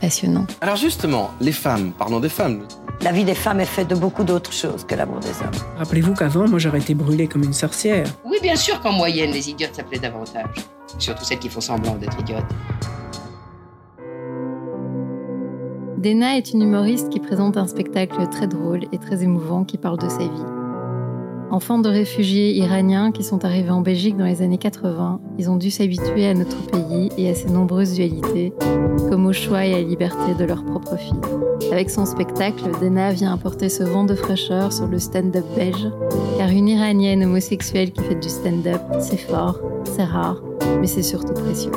passionnantes. Alors justement, les femmes, parlons des femmes. La vie des femmes est faite de beaucoup d'autres choses que l'amour des hommes. Rappelez-vous qu'avant, moi, j'aurais été brûlée comme une sorcière. Oui, bien sûr qu'en moyenne, les idiotes s'appelaient davantage. Surtout celles qui font semblant d'être idiotes. Dena est une humoriste qui présente un spectacle très drôle et très émouvant qui parle de sa vie. Enfants de réfugiés iraniens qui sont arrivés en Belgique dans les années 80, ils ont dû s'habituer à notre pays et à ses nombreuses dualités, comme au choix et à la liberté de leur propre fille. Avec son spectacle, Dena vient apporter ce vent de fraîcheur sur le stand-up belge, car une Iranienne homosexuelle qui fait du stand-up, c'est fort, c'est rare, mais c'est surtout précieux.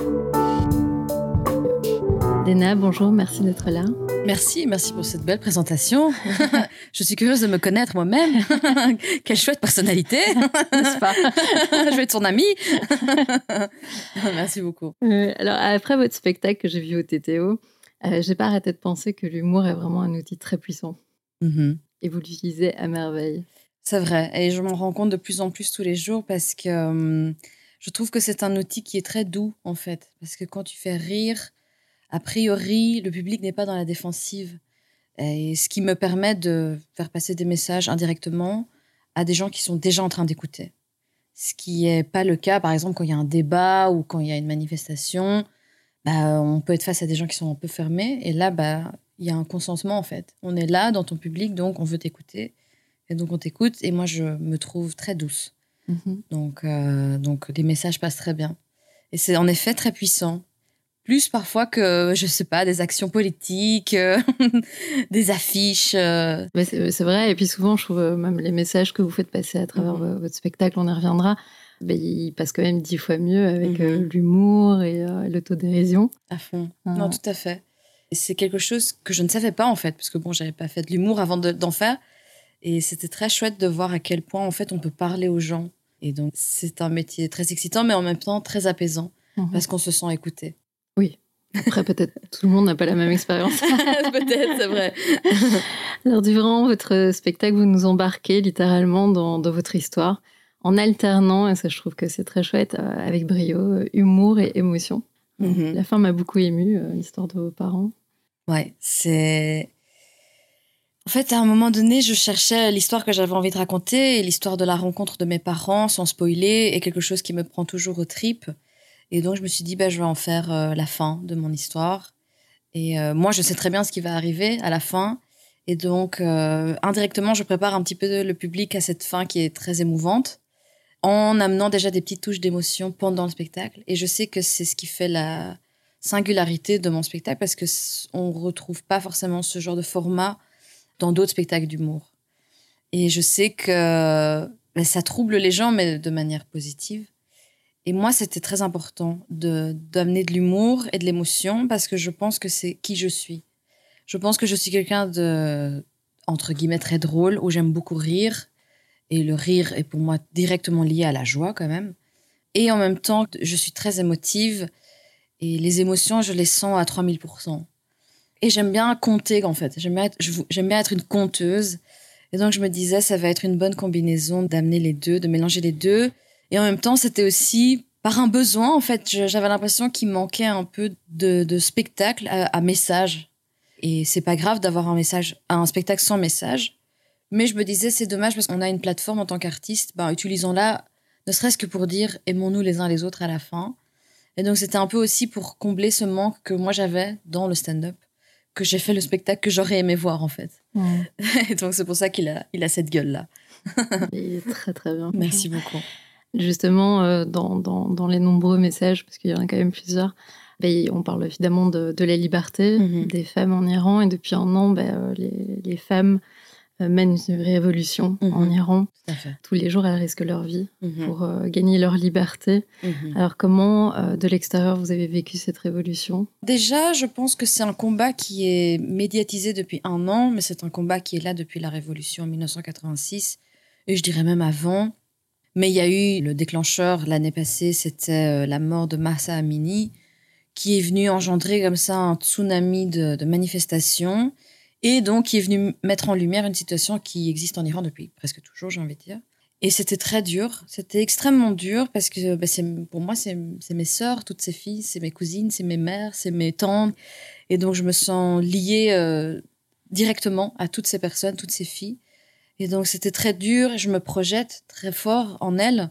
Dena, bonjour, merci d'être là. Merci, merci pour cette belle présentation. je suis curieuse de me connaître moi-même. Quelle chouette personnalité, n'est-ce pas? Je vais être ton amie. merci beaucoup. Euh, alors, après votre spectacle que j'ai vu au TTO, euh, j'ai pas arrêté de penser que l'humour est vraiment un outil très puissant. Mhm. Et vous l'utilisez à merveille. C'est vrai, et je m'en rends compte de plus en plus tous les jours parce que hum, je trouve que c'est un outil qui est très doux en fait. Parce que quand tu fais rire, a priori, le public n'est pas dans la défensive. Et ce qui me permet de faire passer des messages indirectement à des gens qui sont déjà en train d'écouter. Ce qui n'est pas le cas, par exemple, quand il y a un débat ou quand il y a une manifestation. Bah, on peut être face à des gens qui sont un peu fermés. Et là, bah, il y a un consentement, en fait. On est là dans ton public, donc on veut t'écouter. Et donc on t'écoute. Et moi, je me trouve très douce. Mhm. Donc, euh, donc les messages passent très bien. Et c'est en effet très puissant. Plus parfois que, je sais pas, des actions politiques, euh, des affiches. euh. C'est vrai, et puis souvent, je trouve euh, même les messages que vous faites passer à travers vo- votre spectacle, on y reviendra, ben, ils passent quand même dix fois mieux avec euh, l'humour et euh, l'autodérision. À fond. Ah. Non, tout à fait. C'est quelque chose que je ne savais pas, en fait, parce que bon, j'avais pas fait de l'humour avant de- d'en faire. Et c'était très chouette de voir à quel point, en fait, on peut parler aux gens. Et donc, c'est un métier très excitant, mais en même temps très apaisant, Mhm. parce qu'on se sent écouté. Après, peut-être tout le monde n'a pas la même expérience. Peut-être, c'est vrai. Alors, durant votre spectacle, vous nous embarquez littéralement dans, dans votre histoire, en alternant, et ça, je trouve que c'est très chouette, euh, avec brio, euh, humour et émotion. Mhm. La fin m'a beaucoup émue, euh, l'histoire de vos parents. Ouais, c'est. En fait, à un moment donné, je cherchais l'histoire que j'avais envie de raconter et l'histoire de la rencontre de mes parents, sans spoiler, est quelque chose qui me prend toujours aux tripes. Et donc, je me suis dit, bah, je vais en faire euh, la fin de mon histoire. Et euh, moi, je sais très bien ce qui va arriver à la fin. Et donc, euh, indirectement, je prépare un petit peu le public à cette fin qui est très émouvante, en amenant déjà des petites touches d'émotion pendant le spectacle. Et je sais que c'est ce qui fait la singularité de mon spectacle, parce que on retrouve pas forcément ce genre de format dans d'autres spectacles d'humour. Et je sais que ben, ça trouble les gens, mais de manière positive. Et moi, c'était très important de d'amener de l'humour et de l'émotion parce que je pense que c'est qui je suis. Je pense que je suis quelqu'un de entre guillemets très drôle où j'aime beaucoup rire et le rire est pour moi directement lié à la joie quand même. Et en même temps, je suis très émotive et les émotions, je les sens à 3000%. Et j'aime bien compter, en fait. J'aime j'aime bien être une conteuse. Et donc, je me disais, ça va être une bonne combinaison d'amener les deux, de mélanger les deux. Et en même temps, c'était aussi par un besoin, en fait. J'avais l'impression qu'il manquait un peu de, de spectacle à, à message. Et c'est pas grave d'avoir un message, un spectacle sans message. Mais je me disais, c'est dommage parce qu'on a une plateforme en tant qu'artiste, ben, utilisons-la, ne serait-ce que pour dire aimons-nous les uns les autres à la fin. Et donc, c'était un peu aussi pour combler ce manque que moi j'avais dans le stand-up, que j'ai fait le spectacle que j'aurais aimé voir en fait. Et donc c'est pour ça qu'il a, il a cette gueule-là. Il est très très bien. Merci beaucoup. Justement, euh, dans, dans, dans les nombreux messages, parce qu'il y en a quand même plusieurs, ben, on parle évidemment de, de la liberté Mhm. des femmes en Iran. Et depuis un an, ben, euh, les, les femmes euh, mènent une révolution Mhm. en Iran. Tout à fait. Tous les jours, elles risquent leur vie Mhm. pour euh, gagner leur liberté. Mhm. Alors comment, euh, de l'extérieur, vous avez vécu cette révolution? Déjà, je pense que c'est un combat qui est médiatisé depuis un an, mais c'est un combat qui est là depuis la Révolution en 1986, et je dirais même avant. Mais il y a eu le déclencheur l'année passée, c'était euh, la mort de Mahsa Amini, qui est venu engendrer comme ça un tsunami de, manifestations, et donc qui est venu mettre en lumière une situation qui existe en Iran depuis presque toujours, j'ai envie de dire. Et c'était très dur, c'était extrêmement dur parce que bah, pour moi, c'est, c'est mes sœurs, toutes ces filles, c'est mes cousines, c'est mes mères, c'est mes tantes. Et donc, je me sens liée euh, directement à toutes ces personnes, toutes ces filles. Et donc, c'était très dur et je me projette très fort en elles.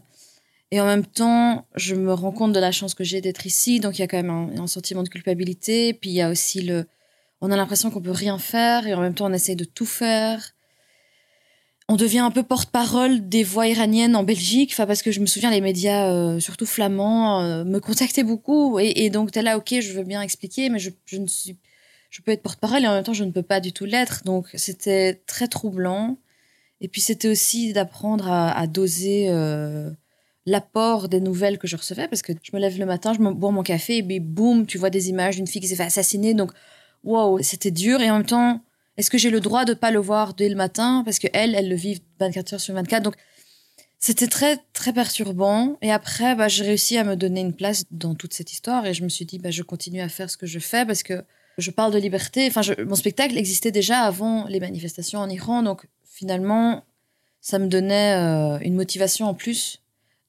Et en même temps, je me rends compte de la chance que j'ai d'être ici. Donc, il y a quand même un, un sentiment de culpabilité. Puis, il y a aussi le. On a l'impression qu'on peut rien faire et en même temps, on essaye de tout faire on devient un peu porte-parole des voix iraniennes en Belgique, enfin parce que je me souviens les médias, euh, surtout flamands, euh, me contactaient beaucoup et, et donc t'es là, ok, je veux bien expliquer, mais je, je ne suis, je peux être porte-parole et en même temps je ne peux pas du tout l'être, donc c'était très troublant. Et puis c'était aussi d'apprendre à, doser euh, l'apport des nouvelles que je recevais parce que je me lève le matin, je me bois mon café et puis boum, tu vois des images d'une fille qui s'est fait assassiner, donc waouh, c'était dur et en même temps est-ce que j'ai le droit de pas le voir dès le matin? Parce que elle, elle le vit 24 heures sur 24. Donc c'était très très perturbant. Et après, bah, j'ai réussi à me donner une place dans toute cette histoire et je me suis dit, bah, je continue à faire ce que je fais parce que je parle de liberté. Enfin, mon spectacle existait déjà avant les manifestations en Iran, donc finalement, ça me donnait euh, une motivation en plus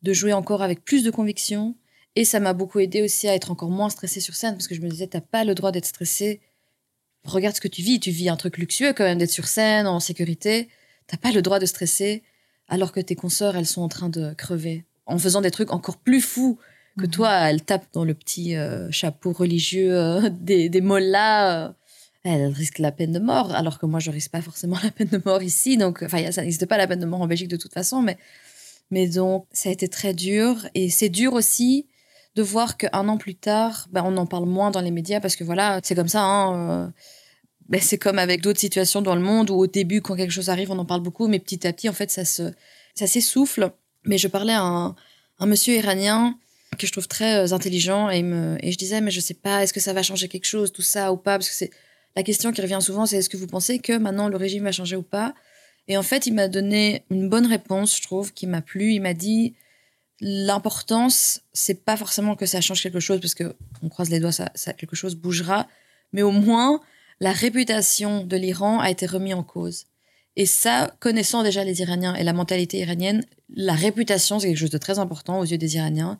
de jouer encore avec plus de conviction. Et ça m'a beaucoup aidé aussi à être encore moins stressée sur scène parce que je me disais, t'as pas le droit d'être stressée regarde ce que tu vis. Tu vis un truc luxueux quand même d'être sur scène, en sécurité. T'as pas le droit de stresser alors que tes consoeurs, elles sont en train de crever. En faisant des trucs encore plus fous que Mhm. toi, elles tapent dans le petit euh, chapeau religieux euh, des, des mollahs. Elles risquent la peine de mort, alors que moi, je risque pas forcément la peine de mort ici. Donc, enfin, ça n'existe pas la peine de mort en Belgique de toute façon, mais, mais donc, ça a été très dur. Et c'est dur aussi de voir qu'un an plus tard, ben, on en parle moins dans les médias parce que voilà, c'est comme ça. Hein, euh, ben, c'est comme avec d'autres situations dans le monde où au début, quand quelque chose arrive, on en parle beaucoup, mais petit à petit, en fait, ça se, ça s'essouffle. Mais je parlais à un, monsieur iranien que je trouve très euh, intelligent et, me, et je disais, mais je sais pas, est-ce que ça va changer quelque chose, tout ça ou pas Parce que c'est la question qui revient souvent, c'est est-ce que vous pensez que maintenant le régime va changer ou pas? Et en fait, il m'a donné une bonne réponse, je trouve, qui m'a plu. Il m'a dit, l'importance, c'est pas forcément que ça change quelque chose, parce que on croise les doigts, ça, ça quelque chose bougera, mais au moins la réputation de l'Iran a été remise en cause. Et ça, connaissant déjà les Iraniens et la mentalité iranienne, la réputation, c'est quelque chose de très important aux yeux des Iraniens.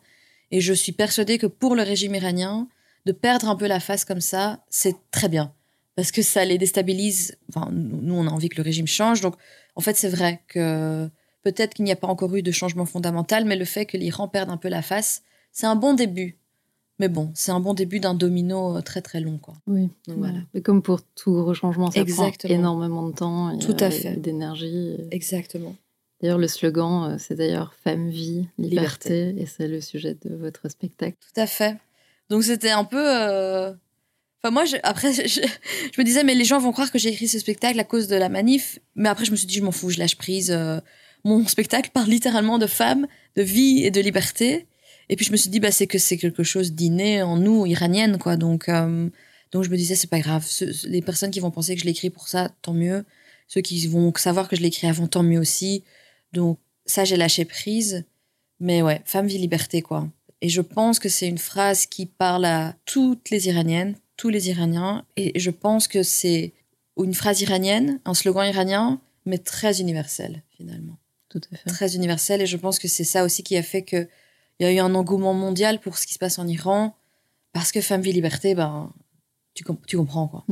Et je suis persuadée que pour le régime iranien, de perdre un peu la face comme ça, c'est très bien. Parce que ça les déstabilise. Enfin, nous, on a envie que le régime change. Donc, en fait, c'est vrai que peut-être qu'il n'y a pas encore eu de changement fondamental, mais le fait que l'Iran perde un peu la face, c'est un bon début. Mais bon, c'est un bon début d'un domino euh, très très long, quoi. Oui, Donc, voilà. Et comme pour tout gros changement, ça Exactement. prend énormément de temps et, Tout à fait. et d'énergie. Exactement. D'ailleurs, le slogan, euh, c'est d'ailleurs Femme, vie, liberté, et c'est le sujet de votre spectacle. Tout à fait. Donc c'était un peu. euh, Enfin moi, je- après, je, je- me disais mais les gens vont croire que j'ai écrit ce spectacle à cause de la manif. Mais après, je me suis dit je m'en fous, je lâche prise. euh, Mon spectacle parle littéralement de femmes, de vie et de liberté. Et puis je me suis dit bah c'est que c'est quelque chose d'inné en nous iraniennes quoi. Donc euh, donc je me disais c'est pas grave. Les personnes qui vont penser que je l'ai écrit pour ça, tant mieux. Ceux qui vont savoir que je l'ai écrit avant, tant mieux aussi. Donc ça j'ai lâché prise. Mais ouais, femme, vie, liberté quoi. Et je pense que c'est une phrase qui parle à toutes les Iraniennes, tous les Iraniens. Et je pense que c'est une phrase iranienne, un slogan iranien, mais très universel, finalement. Tout à fait. Très universel. Et je pense que c'est ça aussi qui a fait qu'il y a eu un engouement mondial pour ce qui se passe en Iran. Parce que femme, vie, liberté, ben, tu, com- tu comprends, quoi.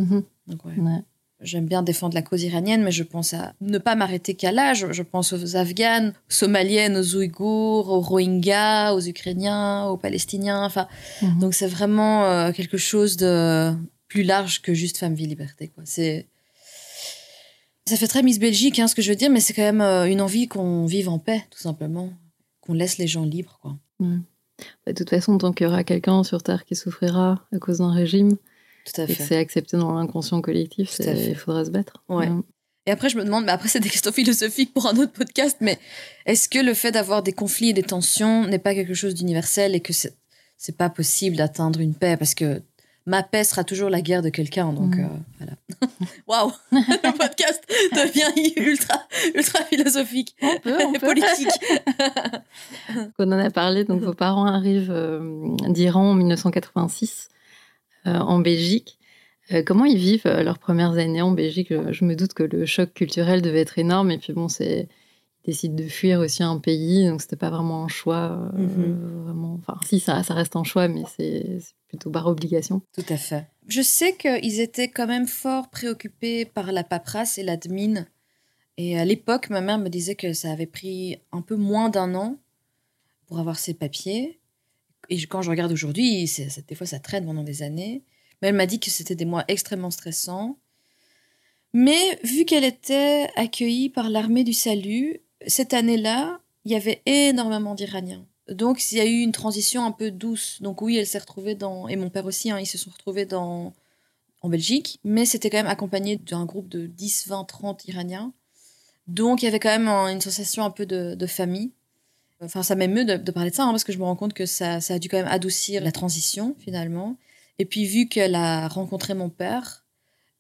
Donc, ouais. Ouais. J'aime bien défendre la cause iranienne, mais je pense à ne pas m'arrêter qu'à là. Je, je pense aux Afghanes, aux Somaliennes, aux Ouïghours, aux Rohingyas, aux Ukrainiens, aux Palestiniens. Enfin, Mhm. donc c'est vraiment euh, quelque chose de plus large que juste femme, vie, liberté. Quoi. C'est Ça fait très Miss Belgique, hein, ce que je veux dire, mais c'est quand même euh, une envie qu'on vive en paix, tout simplement. Qu'on laisse les gens libres, quoi. Mm. Bah, de toute façon, tant qu'il y aura quelqu'un sur Terre qui souffrira à cause d'un régime, Tout à et que fait. c'est accepté dans l'inconscient collectif, Tout à c'est- fait. il faudra se battre. Ouais. Mm. Et après, je me demande, mais après, c'est des questions philosophiques pour un autre podcast, mais est-ce que le fait d'avoir des conflits et des tensions n'est pas quelque chose d'universel et que c'est c'est pas possible d'atteindre une paix? Parce que ma paix sera toujours la guerre de quelqu'un, donc Mm. euh, voilà. Waouh, le podcast devient ultra, ultra philosophique et politique. On en a parlé, donc vos parents arrivent euh, d'Iran en 1986 euh, en Belgique. Euh, comment ils vivent euh, leurs premières années en Belgique? Je, me doute que le choc culturel devait être énorme. Et puis bon, c'est ils décident de fuir aussi un pays, donc c'était pas vraiment un choix. euh, Mhm. vraiment. Enfin, si ça, ça reste un choix, mais c'est c'est plutôt par obligation. Tout à fait. Je sais qu'ils étaient quand même fort préoccupés par la paperasse et l'admin. Et à l'époque, ma mère me disait que ça avait pris un peu moins d'un an pour avoir ses papiers. Et quand je regarde aujourd'hui, des fois ça traîne pendant des années. Mais elle m'a dit que c'était des mois extrêmement stressants. Mais vu qu'elle était accueillie par l'armée du salut, cette année-là, il y avait énormément d'Iraniens. Donc il y a eu une transition un peu douce. Donc oui, elle s'est retrouvée dans... Et mon père aussi, hein, ils se sont retrouvés dans... en Belgique. Mais c'était quand même accompagné d'un groupe de 10, 20, 30 Iraniens. Donc il y avait quand même un- une sensation un peu de famille. Enfin, ça m'émeut de, de parler de ça, hein, parce que je me rends compte que ça, a dû quand même adoucir la transition, finalement. Et puis, vu qu'elle a rencontré mon père,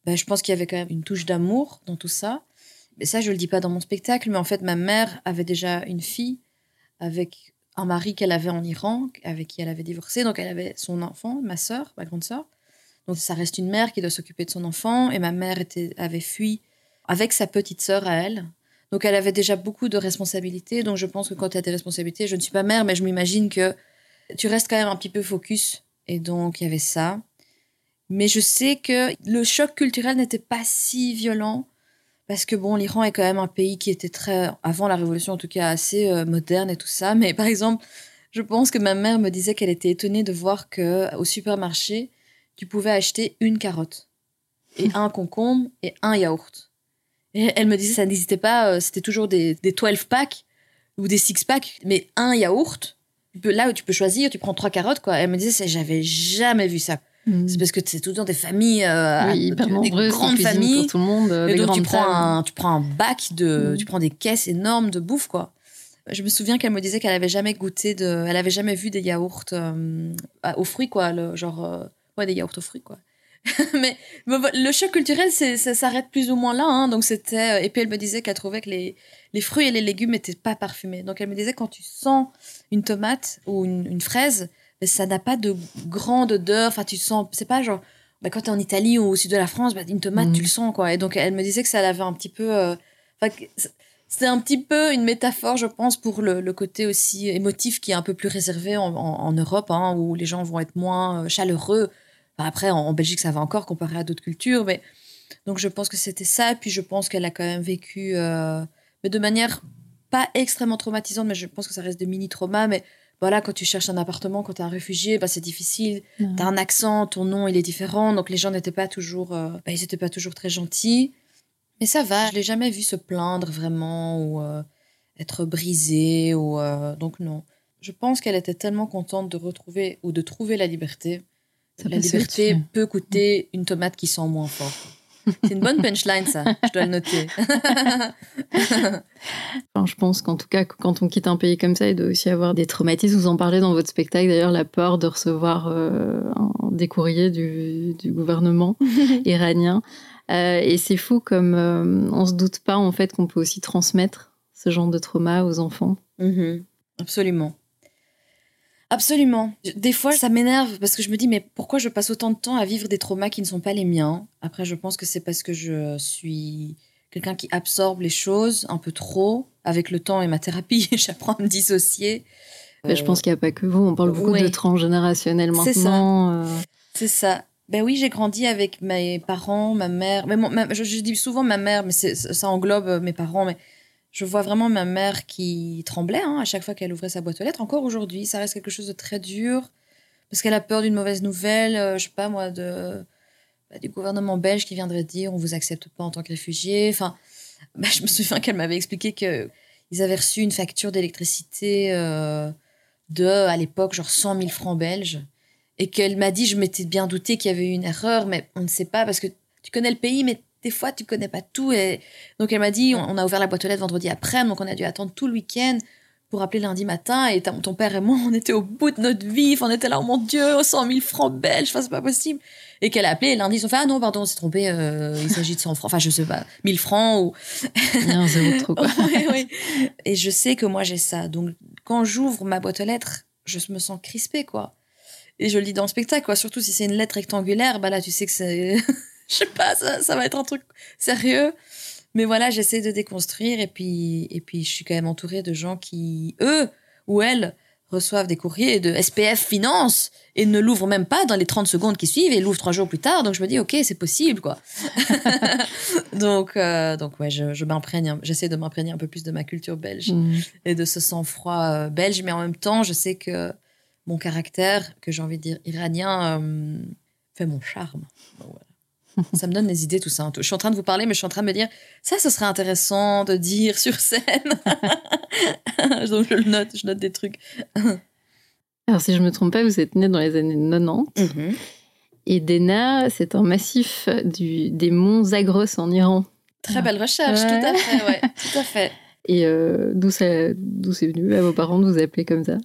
ben, je pense qu'il y avait quand même une touche d'amour dans tout ça. Mais ça, je le dis pas dans mon spectacle, mais en fait, ma mère avait déjà une fille avec un mari qu'elle avait en Iran, avec qui elle avait divorcé. Donc, elle avait son enfant, ma sœur, ma grande sœur. Donc, ça reste une mère qui doit s'occuper de son enfant. Et ma mère avait fui avec sa petite sœur à elle. Donc, elle avait déjà beaucoup de responsabilités. Donc, je pense que quand tu as des responsabilités, je ne suis pas mère, mais je m'imagine que tu restes quand même un petit peu focus. Et donc, il y avait ça. Mais je sais que le choc culturel n'était pas si violent parce que bon, l'Iran est quand même un pays qui était très, avant la révolution en tout cas, assez euh, moderne et tout ça. Mais par exemple, je pense que ma mère me disait qu'elle était étonnée de voir que au supermarché, tu pouvais acheter une carotte et un concombre et un yaourt. Et elle me disait ça n'existait pas, euh, c'était toujours des, des 12 packs ou des 6 packs, mais un yaourt. Tu peux, là où tu peux choisir, tu prends trois carottes quoi. Elle me disait, j'avais jamais vu ça. C'est parce que c'est tout le temps des familles, euh, Oui, hyper des grandes familles. pour tout le monde, euh, Et des donc tu prends, un, tu prends un bac de, Mm. tu prends des caisses énormes de bouffe quoi. Je me souviens qu'elle me disait qu'elle avait jamais goûté de, elle avait jamais vu des yaourts euh, à- aux fruits quoi, le, genre euh, ouais des yaourts aux fruits quoi. Mais le choc culturel c'est, ça s'arrête plus ou moins là hein, donc c'était et puis elle me disait qu'elle trouvait que les, les fruits et les légumes n'étaient pas parfumés. Donc elle me disait quand tu sens une tomate ou une, une fraise, ben, ça n'a pas de grande odeur. Enfin tu sens, c'est pas genre bah, quand tu es en Italie ou au sud de la France, bah, une tomate, tu le sens, quoi. Et donc, elle me disait que ça l'avait un petit peu. euh, enfin, que c- C'était un petit peu une métaphore, je pense, pour le, le côté aussi émotif qui est un peu plus réservé en, en- en Europe, hein, où les gens vont être moins euh, chaleureux. Enfin, après, en, en Belgique, ça va encore comparé à d'autres cultures, mais donc je pense que c'était ça. Puis je pense qu'elle a quand même vécu, euh, mais de manière pas extrêmement traumatisante, mais je pense que ça reste des mini-traumas. Mais voilà, quand tu cherches un appartement, quand tu es un réfugié, bah, c'est difficile. Ouais. T'as un accent, ton nom, il est différent. Donc les gens n'étaient pas toujours, euh, bah, ils pas toujours très gentils. Mais ça va, je l'ai jamais vu se plaindre vraiment ou euh, être brisé ou euh, donc non. Je pense qu'elle était tellement contente de retrouver ou de trouver la liberté. Ça la liberté peut coûter une tomate qui sent moins fort. C'est une bonne punchline ça, je dois le noter. Enfin, je pense qu'en tout cas, quand on quitte un pays comme ça, il doit aussi y avoir des traumatismes. Vous en parlez dans votre spectacle, d'ailleurs, la peur de recevoir euh, des courriers du, du gouvernement iranien. Euh, et c'est fou comme euh, on se doute pas en fait qu'on peut aussi transmettre ce genre de trauma aux enfants. Mhm. Absolument. Absolument. Des fois, ça m'énerve parce que je me dis, mais pourquoi je passe autant de temps à vivre des traumas qui ne sont pas les miens? Après, je pense que c'est parce que je suis quelqu'un qui absorbe les choses un peu trop. Avec le temps et ma thérapie, j'apprends à me dissocier. Je pense qu'il n'y a pas que vous. On parle beaucoup ouais. de transgénérationnel C'est ça. maintenant. euh, C'est ça. Ben oui, j'ai grandi avec mes parents, ma mère. Mais mon- ma- je, je dis souvent ma mère, mais ça englobe euh, mes parents. Mais je vois vraiment ma mère qui tremblait hein, à chaque fois qu'elle ouvrait sa boîte aux lettres. Encore aujourd'hui, ça reste quelque chose de très dur parce qu'elle a peur d'une mauvaise nouvelle. euh, je sais pas moi, de bah, du gouvernement belge qui viendrait dire on vous accepte pas en tant que réfugié. Enfin, bah, je me souviens qu'elle m'avait expliqué que ils avaient reçu une facture d'électricité euh, de, à l'époque, genre 100 000 francs belges. Et qu'elle m'a dit, je m'étais bien douté qu'il y avait eu une erreur, mais on ne sait pas parce que tu connais le pays, mais des fois, tu connais pas tout. Et donc, elle m'a dit, on, on a ouvert la boîte aux lettres vendredi après, donc on a dû attendre tout le week-end pour appeler lundi matin. Et ton père et moi, on était au bout de notre vie. On était là, oh mon Dieu, 100 000 francs belges, enfin, c'est pas possible. Et qu'elle a appelé, et lundi, ils ont fait, ah non, pardon, on s'est trompé, euh, il s'agit de 100 francs, enfin, je sais pas, 1000 francs ou. Trop, quoi. Et je sais que moi, j'ai ça. Donc, quand j'ouvre ma boîte aux lettres, je me sens crispée, quoi. Et je le lis dans le spectacle, quoi. Surtout si c'est une lettre rectangulaire, bah là, tu sais que c'est. Je sais pas, ça, ça va être un truc sérieux. Mais voilà, j'essaie de déconstruire et puis, et puis je suis quand même entourée de gens qui, eux ou elles, reçoivent des courriers de SPF Finance et ne l'ouvrent même pas dans les 30 secondes qui suivent et l'ouvrent trois jours plus tard. Donc je me dis, ok, c'est possible, quoi. donc, euh, donc ouais, je, je m'imprègne, j'essaie de m'imprégner un peu plus de ma culture belge Mm. et de ce sang-froid euh, belge, mais en même temps, je sais que mon caractère, que j'ai envie de dire iranien, euh, fait mon charme. Donc, voilà. Ça me donne des idées, tout ça. Je suis en train de vous parler, mais je suis en train de me dire, ça, ce serait intéressant de dire sur scène. Donc je le note, je note des trucs. Alors, si je me trompe pas, vous êtes né dans les années 90. Et Dena, c'est un massif du, des monts Zagros en Iran. Très belle recherche, Ouais. tout à fait, ouais, tout à fait. Et euh, d'où c'est venu? À vos parents de vous appeler comme ça?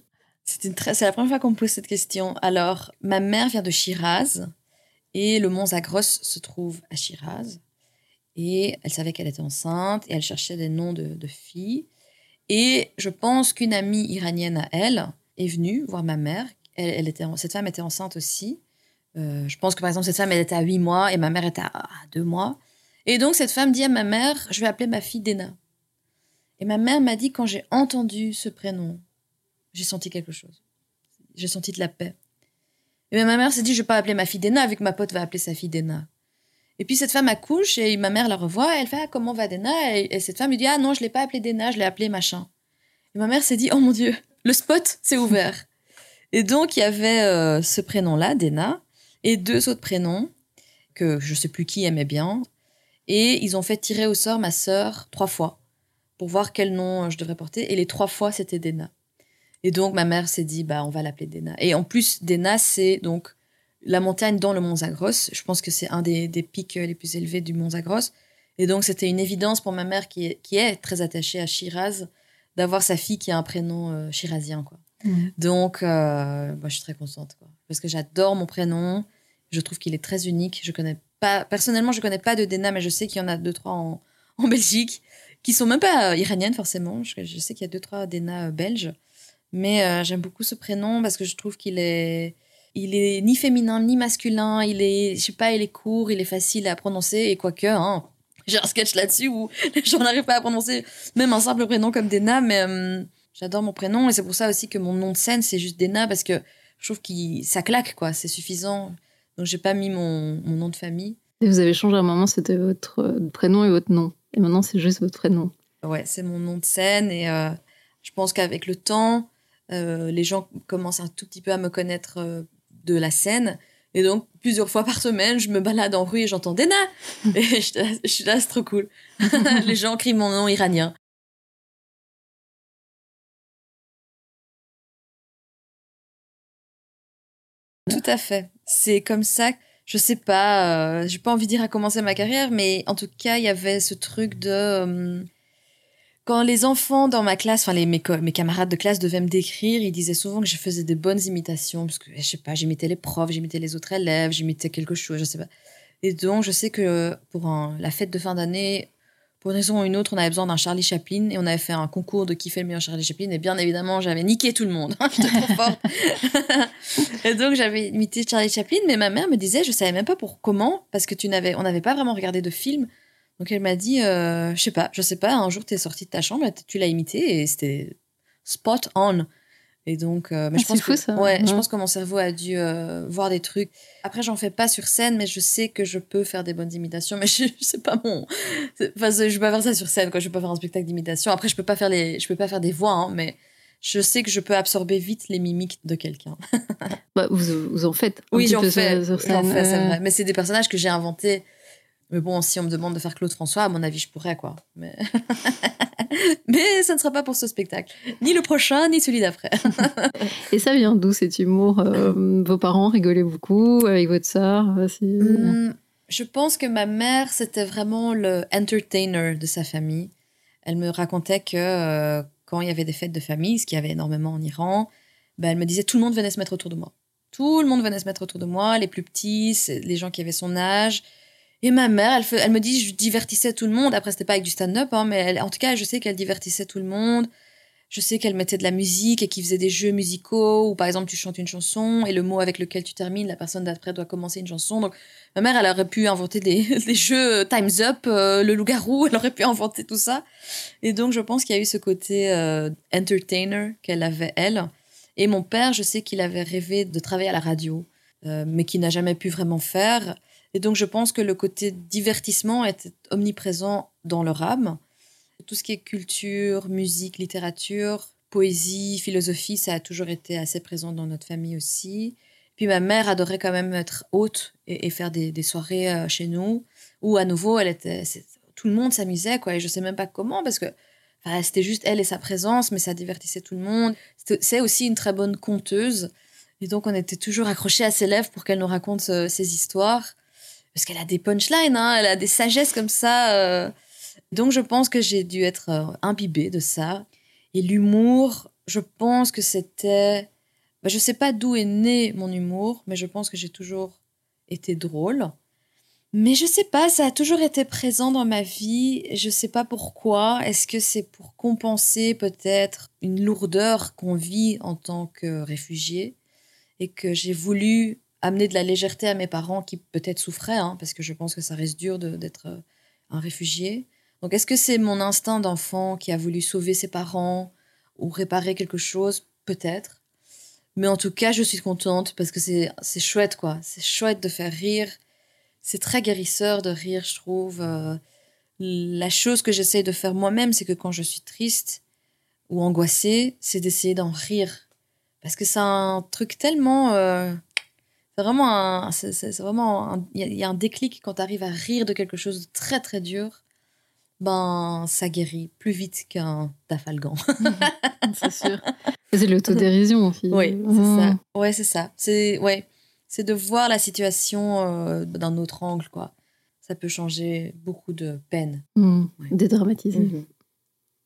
C'est la première fois qu'on me pose cette question. Alors, ma mère vient de Shiraz et le mont Zagros se trouve à Shiraz. Et elle savait qu'elle était enceinte et elle cherchait des noms de, filles. Et je pense qu'une amie iranienne à elle est venue voir ma mère. Elle, était, cette femme était enceinte aussi. Euh, je pense que par exemple, cette femme, elle était à 8 mois et ma mère était à 2 mois. Et donc, cette femme dit à ma mère Je vais appeler ma fille Dena. Et ma mère m'a dit Quand j'ai entendu ce prénom, j'ai senti quelque chose. J'ai senti de la paix. Et ma mère s'est dit, je vais pas appeler ma fille Dena, vu que ma pote va appeler sa fille Dena. Et puis cette femme accouche et ma mère la revoit, et elle fait, ah, comment va Dena? Et, et cette femme lui dit, ah non, je l'ai pas appelée Dena, je l'ai appelée machin. Et ma mère s'est dit, oh mon Dieu, le spot s'est ouvert. et donc il y avait euh, ce prénom-là, Dena, et deux autres prénoms que je sais plus qui aimait bien. Et ils ont fait tirer au sort ma sœur trois fois pour voir quel nom je devrais porter. Et les trois fois, c'était Dena. Et donc, ma mère s'est dit, bah, on va l'appeler Dena. Et en plus, Dena, c'est donc la montagne dans le Mont Zagros. Je pense que c'est un des, des pics les plus élevés du Mont Zagros. Et donc, c'était une évidence pour ma mère qui est, qui est très attachée à Shiraz d'avoir sa fille qui a un prénom euh, shirazien, quoi. Mhm. Donc, euh, moi, je suis très contente, quoi. Parce que j'adore mon prénom. Je trouve qu'il est très unique. Je connais pas, personnellement, je connais pas de Dena, mais je sais qu'il y en a deux, trois en, en Belgique qui sont même pas euh, iraniennes, forcément. Je, je sais qu'il y a deux, trois Dena euh, belges. Mais euh, j'aime beaucoup ce prénom parce que je trouve qu'il est, il est ni féminin ni masculin. Il est, je sais pas, il est court, il est facile à prononcer et quoique, hein, j'ai un sketch là-dessus où les gens n'arrivent pas à prononcer même un simple prénom comme Dena, mais euh, j'adore mon prénom et c'est pour ça aussi que mon nom de scène c'est juste Dena parce que je trouve que ça claque quoi, c'est suffisant. Donc j'ai pas mis mon, mon nom de famille. Et vous avez changé à un moment, c'était votre euh, prénom et votre nom. Et maintenant, c'est juste votre prénom. Ouais, c'est mon nom de scène et euh, je pense qu'avec le temps, les gens commencent un tout petit peu à me connaître euh, de la scène. Et donc, plusieurs fois par semaine, je me balade en rue et j'entends Dena. Et je, suis là- je suis là, c'est trop cool. les gens crient mon nom iranien. Tout à fait. C'est comme ça. Je sais pas. euh, J'ai pas envie de dire à commencer ma carrière, mais en tout cas, il y avait ce truc de euh, quand les enfants dans ma classe, enfin les mes, mes camarades de classe devaient me décrire, ils disaient souvent que je faisais des bonnes imitations parce que je sais pas, j'imitais les profs, j'imitais les autres élèves, j'imitais quelque chose, je sais pas. Et donc, je sais que pour la fête de fin d'année, pour une raison ou une autre, on avait besoin d'un Charlie Chaplin et on avait fait un concours de qui fait le meilleur Charlie Chaplin. Et bien évidemment, j'avais niqué tout le monde. J'étais trop forte. et donc, j'avais imité Charlie Chaplin, mais ma mère me disait, je savais même pas pour comment, parce que tu n'avais, on n'avait pas vraiment regardé de film. Donc, elle m'a dit, euh, je sais pas, je sais pas, un jour, tu es sortie de ta chambre, tu l'as imité et c'était spot on. Et donc, euh, mais Ah, je pense fou, que, ça. ouais, je pense que mon cerveau a dû euh, voir des trucs. Après, j'en fais pas sur scène, mais je sais que je peux faire des bonnes imitations. Mais je, je sais pas mon. Enfin, je peux pas faire ça sur scène, quoi. Je peux pas faire un spectacle d'imitation. Après, je peux pas faire les, je peux pas faire des voix, hein, mais je sais que je peux absorber vite les mimiques de quelqu'un. Bah, vous, vous en faites un Oui, j'en sur- fais, sur scène, fais, c'est vrai. Mais c'est des personnages que j'ai inventés Mais bon, si on me demande de faire Claude François, à mon avis, je pourrais, quoi. Mais, mais ça ne sera pas pour ce spectacle. Ni le prochain, ni celui d'après. Et ça vient d'où cet humour euh, Vos parents rigolaient beaucoup avec votre sœur euh, Hmm, je pense que ma mère, c'était vraiment le entertainer de sa famille. Elle me racontait que euh, quand il y avait des fêtes de famille, ce qu'il y avait énormément en Iran, ben, elle me disait tout le monde venait se mettre autour de moi. Tout le monde venait se mettre autour de moi, les plus petits, les gens qui avaient son âge. Et ma mère, elle, me dit, je divertissais tout le monde. Après, c'était pas avec du stand-up, hein, mais en tout cas, je sais qu'elle divertissait tout le monde. Je sais qu'elle mettait de la musique et qu'il faisait des jeux musicaux où, par exemple, tu chantes une chanson et le mot avec lequel tu termines, la personne d'après doit commencer une chanson. Donc, ma mère, elle aurait pu inventer des, jeux euh, Time's Up, euh, le loup-garou, elle aurait pu inventer tout ça. Et donc, je pense qu'il y a eu ce côté euh, entertainer qu'elle avait, elle. Et mon père, je sais qu'il avait rêvé de travailler à la radio, mais qu'il n'a jamais pu vraiment faire. Et donc, je pense que le côté divertissement était omniprésent dans leur âme. Tout ce qui est culture, musique, littérature, poésie, philosophie, ça a toujours été assez présent dans notre famille aussi. Puis ma mère adorait quand même être hôte et, faire des, soirées euh, chez nous, où à nouveau, elle était, tout le monde s'amusait, quoi. Et je sais même pas comment, parce que c'était juste elle et sa présence, mais ça divertissait tout le monde. C'est aussi une très bonne conteuse. Et donc, on était toujours accrochés à ses lèvres pour qu'elle nous raconte euh, ses histoires. Parce qu'elle a des punchlines, hein, elle a des sagesses comme ça. euh. Donc, je pense que j'ai dû être euh, imbibée de ça. Et l'humour, je pense que c'était. bah, je sais pas d'où est né mon humour, mais je pense que j'ai toujours été drôle. Mais je sais pas, ça a toujours été présent dans ma vie. Je sais pas pourquoi. Est-ce que c'est pour compenser peut-être une lourdeur qu'on vit en tant que réfugié et que j'ai voulu amener de la légèreté à mes parents qui peut-être souffraient, hein, parce que je pense que ça reste dur d'être euh, un réfugié. Donc est-ce que c'est mon instinct d'enfant qui a voulu sauver ses parents ou réparer quelque chose? Peut-être. Mais en tout cas, je suis contente parce que c'est chouette, quoi. C'est chouette de faire rire. C'est très guérisseur de rire, je trouve. Euh, la chose que j'essaye de faire moi-même, c'est que quand je suis triste ou angoissée, c'est d'essayer d'en rire. Parce que c'est un truc tellement... euh, c'est vraiment un... c'est- vraiment... Il y, a- il y a un déclic quand tu arrives à rire de quelque chose de très très dur. Ben, ça guérit plus vite qu'un tafalgan. c'est sûr. C'est l'autodérision, aussi. Oui, c'est Mmh. ça. Ouais, c'est ça. C'est ouais, c'est de voir la situation euh, d'un autre angle, quoi. Ça peut changer beaucoup de peine. Mmh. Ouais. Dédramatiser. Mhm.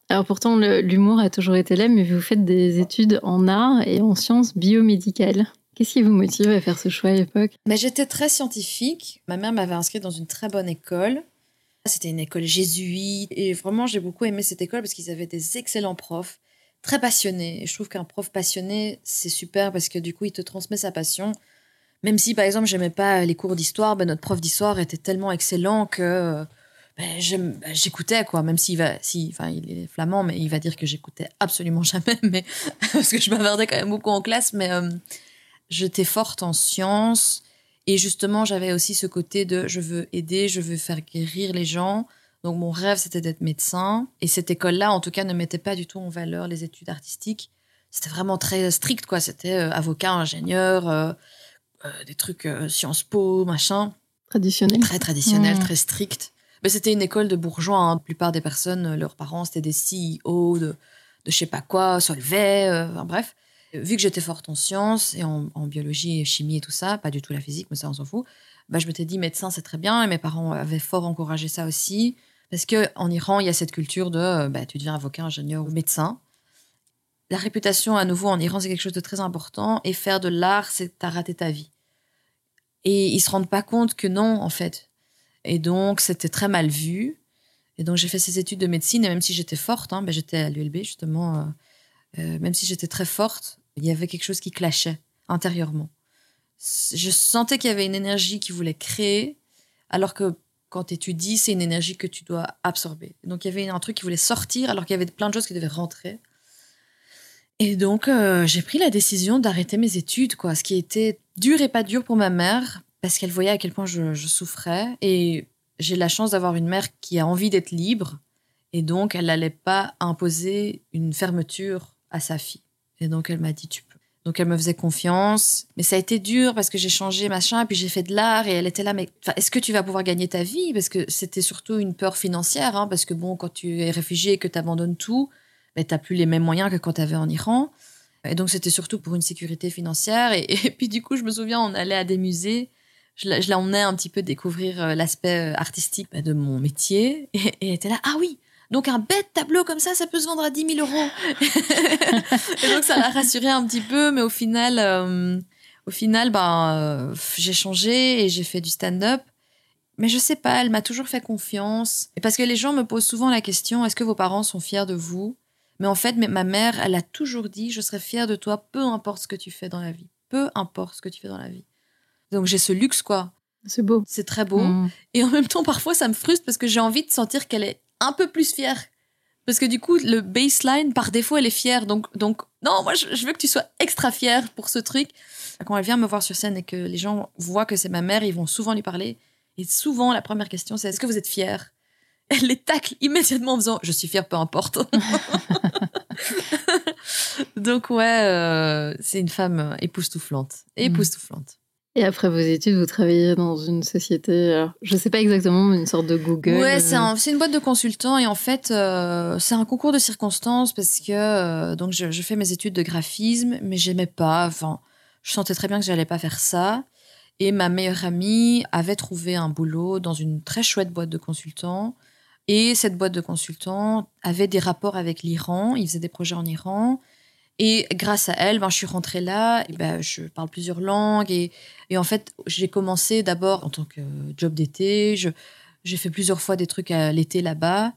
Alors pourtant, l'humour a toujours été là, mais vous faites des études en art et en sciences biomédicales. Qu'est-ce qui vous motive à faire ce choix à l'époque? Mais j'étais très scientifique. Ma mère m'avait inscrite dans une très bonne école. C'était une école jésuite. Et vraiment, j'ai beaucoup aimé cette école parce qu'ils avaient des excellents profs, très passionnés. Et je trouve qu'un prof passionné, c'est super parce que du coup, il te transmet sa passion. Même si, par exemple, j'aimais pas les cours d'histoire, ben, notre prof d'histoire était tellement excellent que j'aime- ben, j'écoutais, quoi. Même s'il va, si, enfin, il est flamand, mais il va dire que j'écoutais absolument jamais, mais parce que je bavardais quand même beaucoup en classe. Mais euh, j'étais forte en sciences. Et justement, j'avais aussi ce côté de je veux aider, je veux faire guérir les gens. Donc mon rêve, c'était d'être médecin. Et cette école-là, en tout cas, ne mettait pas du tout en valeur les études artistiques. C'était vraiment très strict, quoi. C'était euh, avocat, ingénieur, euh, euh, des trucs euh, Sciences Po, machin. Traditionnel. Très traditionnel, Mmh. très strict. Mais c'était une école de bourgeois. hein. La plupart des personnes, euh, leurs parents, c'était des CEO de, de je sais pas quoi, Solvay, euh, enfin, bref. Vu que j'étais forte en sciences et en, biologie et chimie et tout ça, pas du tout la physique, mais ça on s'en fout, bah, je m'étais dit médecin c'est très bien et mes parents avaient fort encouragé ça aussi. Parce que en Iran, il y a cette culture de euh, bah, tu deviens avocat, ingénieur ou médecin. La réputation, à nouveau, en Iran, c'est quelque chose de très important. Et faire de l'art, c'est t'as raté ta vie. Et ils se rendent pas compte que non, en fait. Et donc, c'était très mal vu. Et donc, j'ai fait ces études de médecine. Et même si j'étais forte, ben, j'étais à l'ULB, justement, euh, euh, même si j'étais très forte, il y avait quelque chose qui clashait intérieurement. Je sentais qu'il y avait une énergie qui voulait créer, alors que quand tu étudies, c'est une énergie que tu dois absorber. Donc, il y avait un truc qui voulait sortir, alors qu'il y avait plein de choses qui devaient rentrer. Et donc, euh, j'ai pris la décision d'arrêter mes études, quoi. Ce qui était dur et pas dur pour ma mère, parce qu'elle voyait à quel point je souffrais. Et j'ai la chance d'avoir une mère qui a envie d'être libre. Et donc, elle n'allait pas imposer une fermeture à sa fille. Et donc, elle m'a dit, tu peux. Donc elle me faisait confiance. Mais ça a été dur parce que j'ai changé machin, puis j'ai fait de l'art et elle était là, mais est-ce que tu vas pouvoir gagner ta vie? Parce que c'était surtout une peur financière, hein, parce que bon, quand tu es réfugié et que tu abandonnes tout, mais tu n'as plus les mêmes moyens que quand tu avais en Iran. Et donc c'était surtout pour une sécurité financière. Et, puis du coup, je me souviens, on allait à des musées. Je la, un petit peu découvrir euh, l'aspect euh, artistique bah, de mon métier. Et, et elle était là, ah oui, donc un bête tableau comme ça, ça peut se vendre à 10 000 euros. et donc ça l'a rassuré un petit peu, mais au final, euh, au final, ben, euh, j'ai changé et j'ai fait du stand-up. Mais je sais pas, elle m'a toujours fait confiance. Et parce que les gens me posent souvent la question, est-ce que vos parents sont fiers de vous? Mais en fait, ma mère, elle a toujours dit, je serai fière de toi, peu importe ce que tu fais dans la vie. Peu importe ce que tu fais dans la vie. Donc j'ai ce luxe, quoi. C'est beau. C'est très beau. Mm. Et en même temps, parfois, ça me frustre parce que j'ai envie de sentir qu'elle est un peu plus fière. Parce que du coup, le baseline, par défaut, elle est fière. Donc, donc non, moi, je, je veux que tu sois extra fière pour ce truc. Quand elle vient me voir sur scène et que les gens voient que c'est ma mère, ils vont souvent lui parler. Et souvent, la première question, c'est est-ce que vous êtes fière? Elle les tacle immédiatement en faisant je suis fière, peu importe. donc, ouais, euh, c'est une femme époustouflante. Époustouflante. Et après vos études, vous travaillez dans une société, alors, je sais pas exactement, mais une sorte de Google. Ouais, c'est euh, un- c'est une boîte de consultants et en fait, euh, c'est un concours de circonstances parce que euh, donc je, je fais mes études de graphisme, mais j'aimais pas. Enfin, je sentais très bien que j'allais pas faire ça. Et ma meilleure amie avait trouvé un boulot dans une très chouette boîte de consultants. Et cette boîte de consultants avait des rapports avec l'Iran. Ils faisaient des projets en Iran. Et grâce à elle, ben, je suis rentrée là. Et ben, je parle plusieurs langues. Et, et en fait, j'ai commencé d'abord en tant que job d'été. J'ai fait plusieurs fois des trucs à l'été là-bas.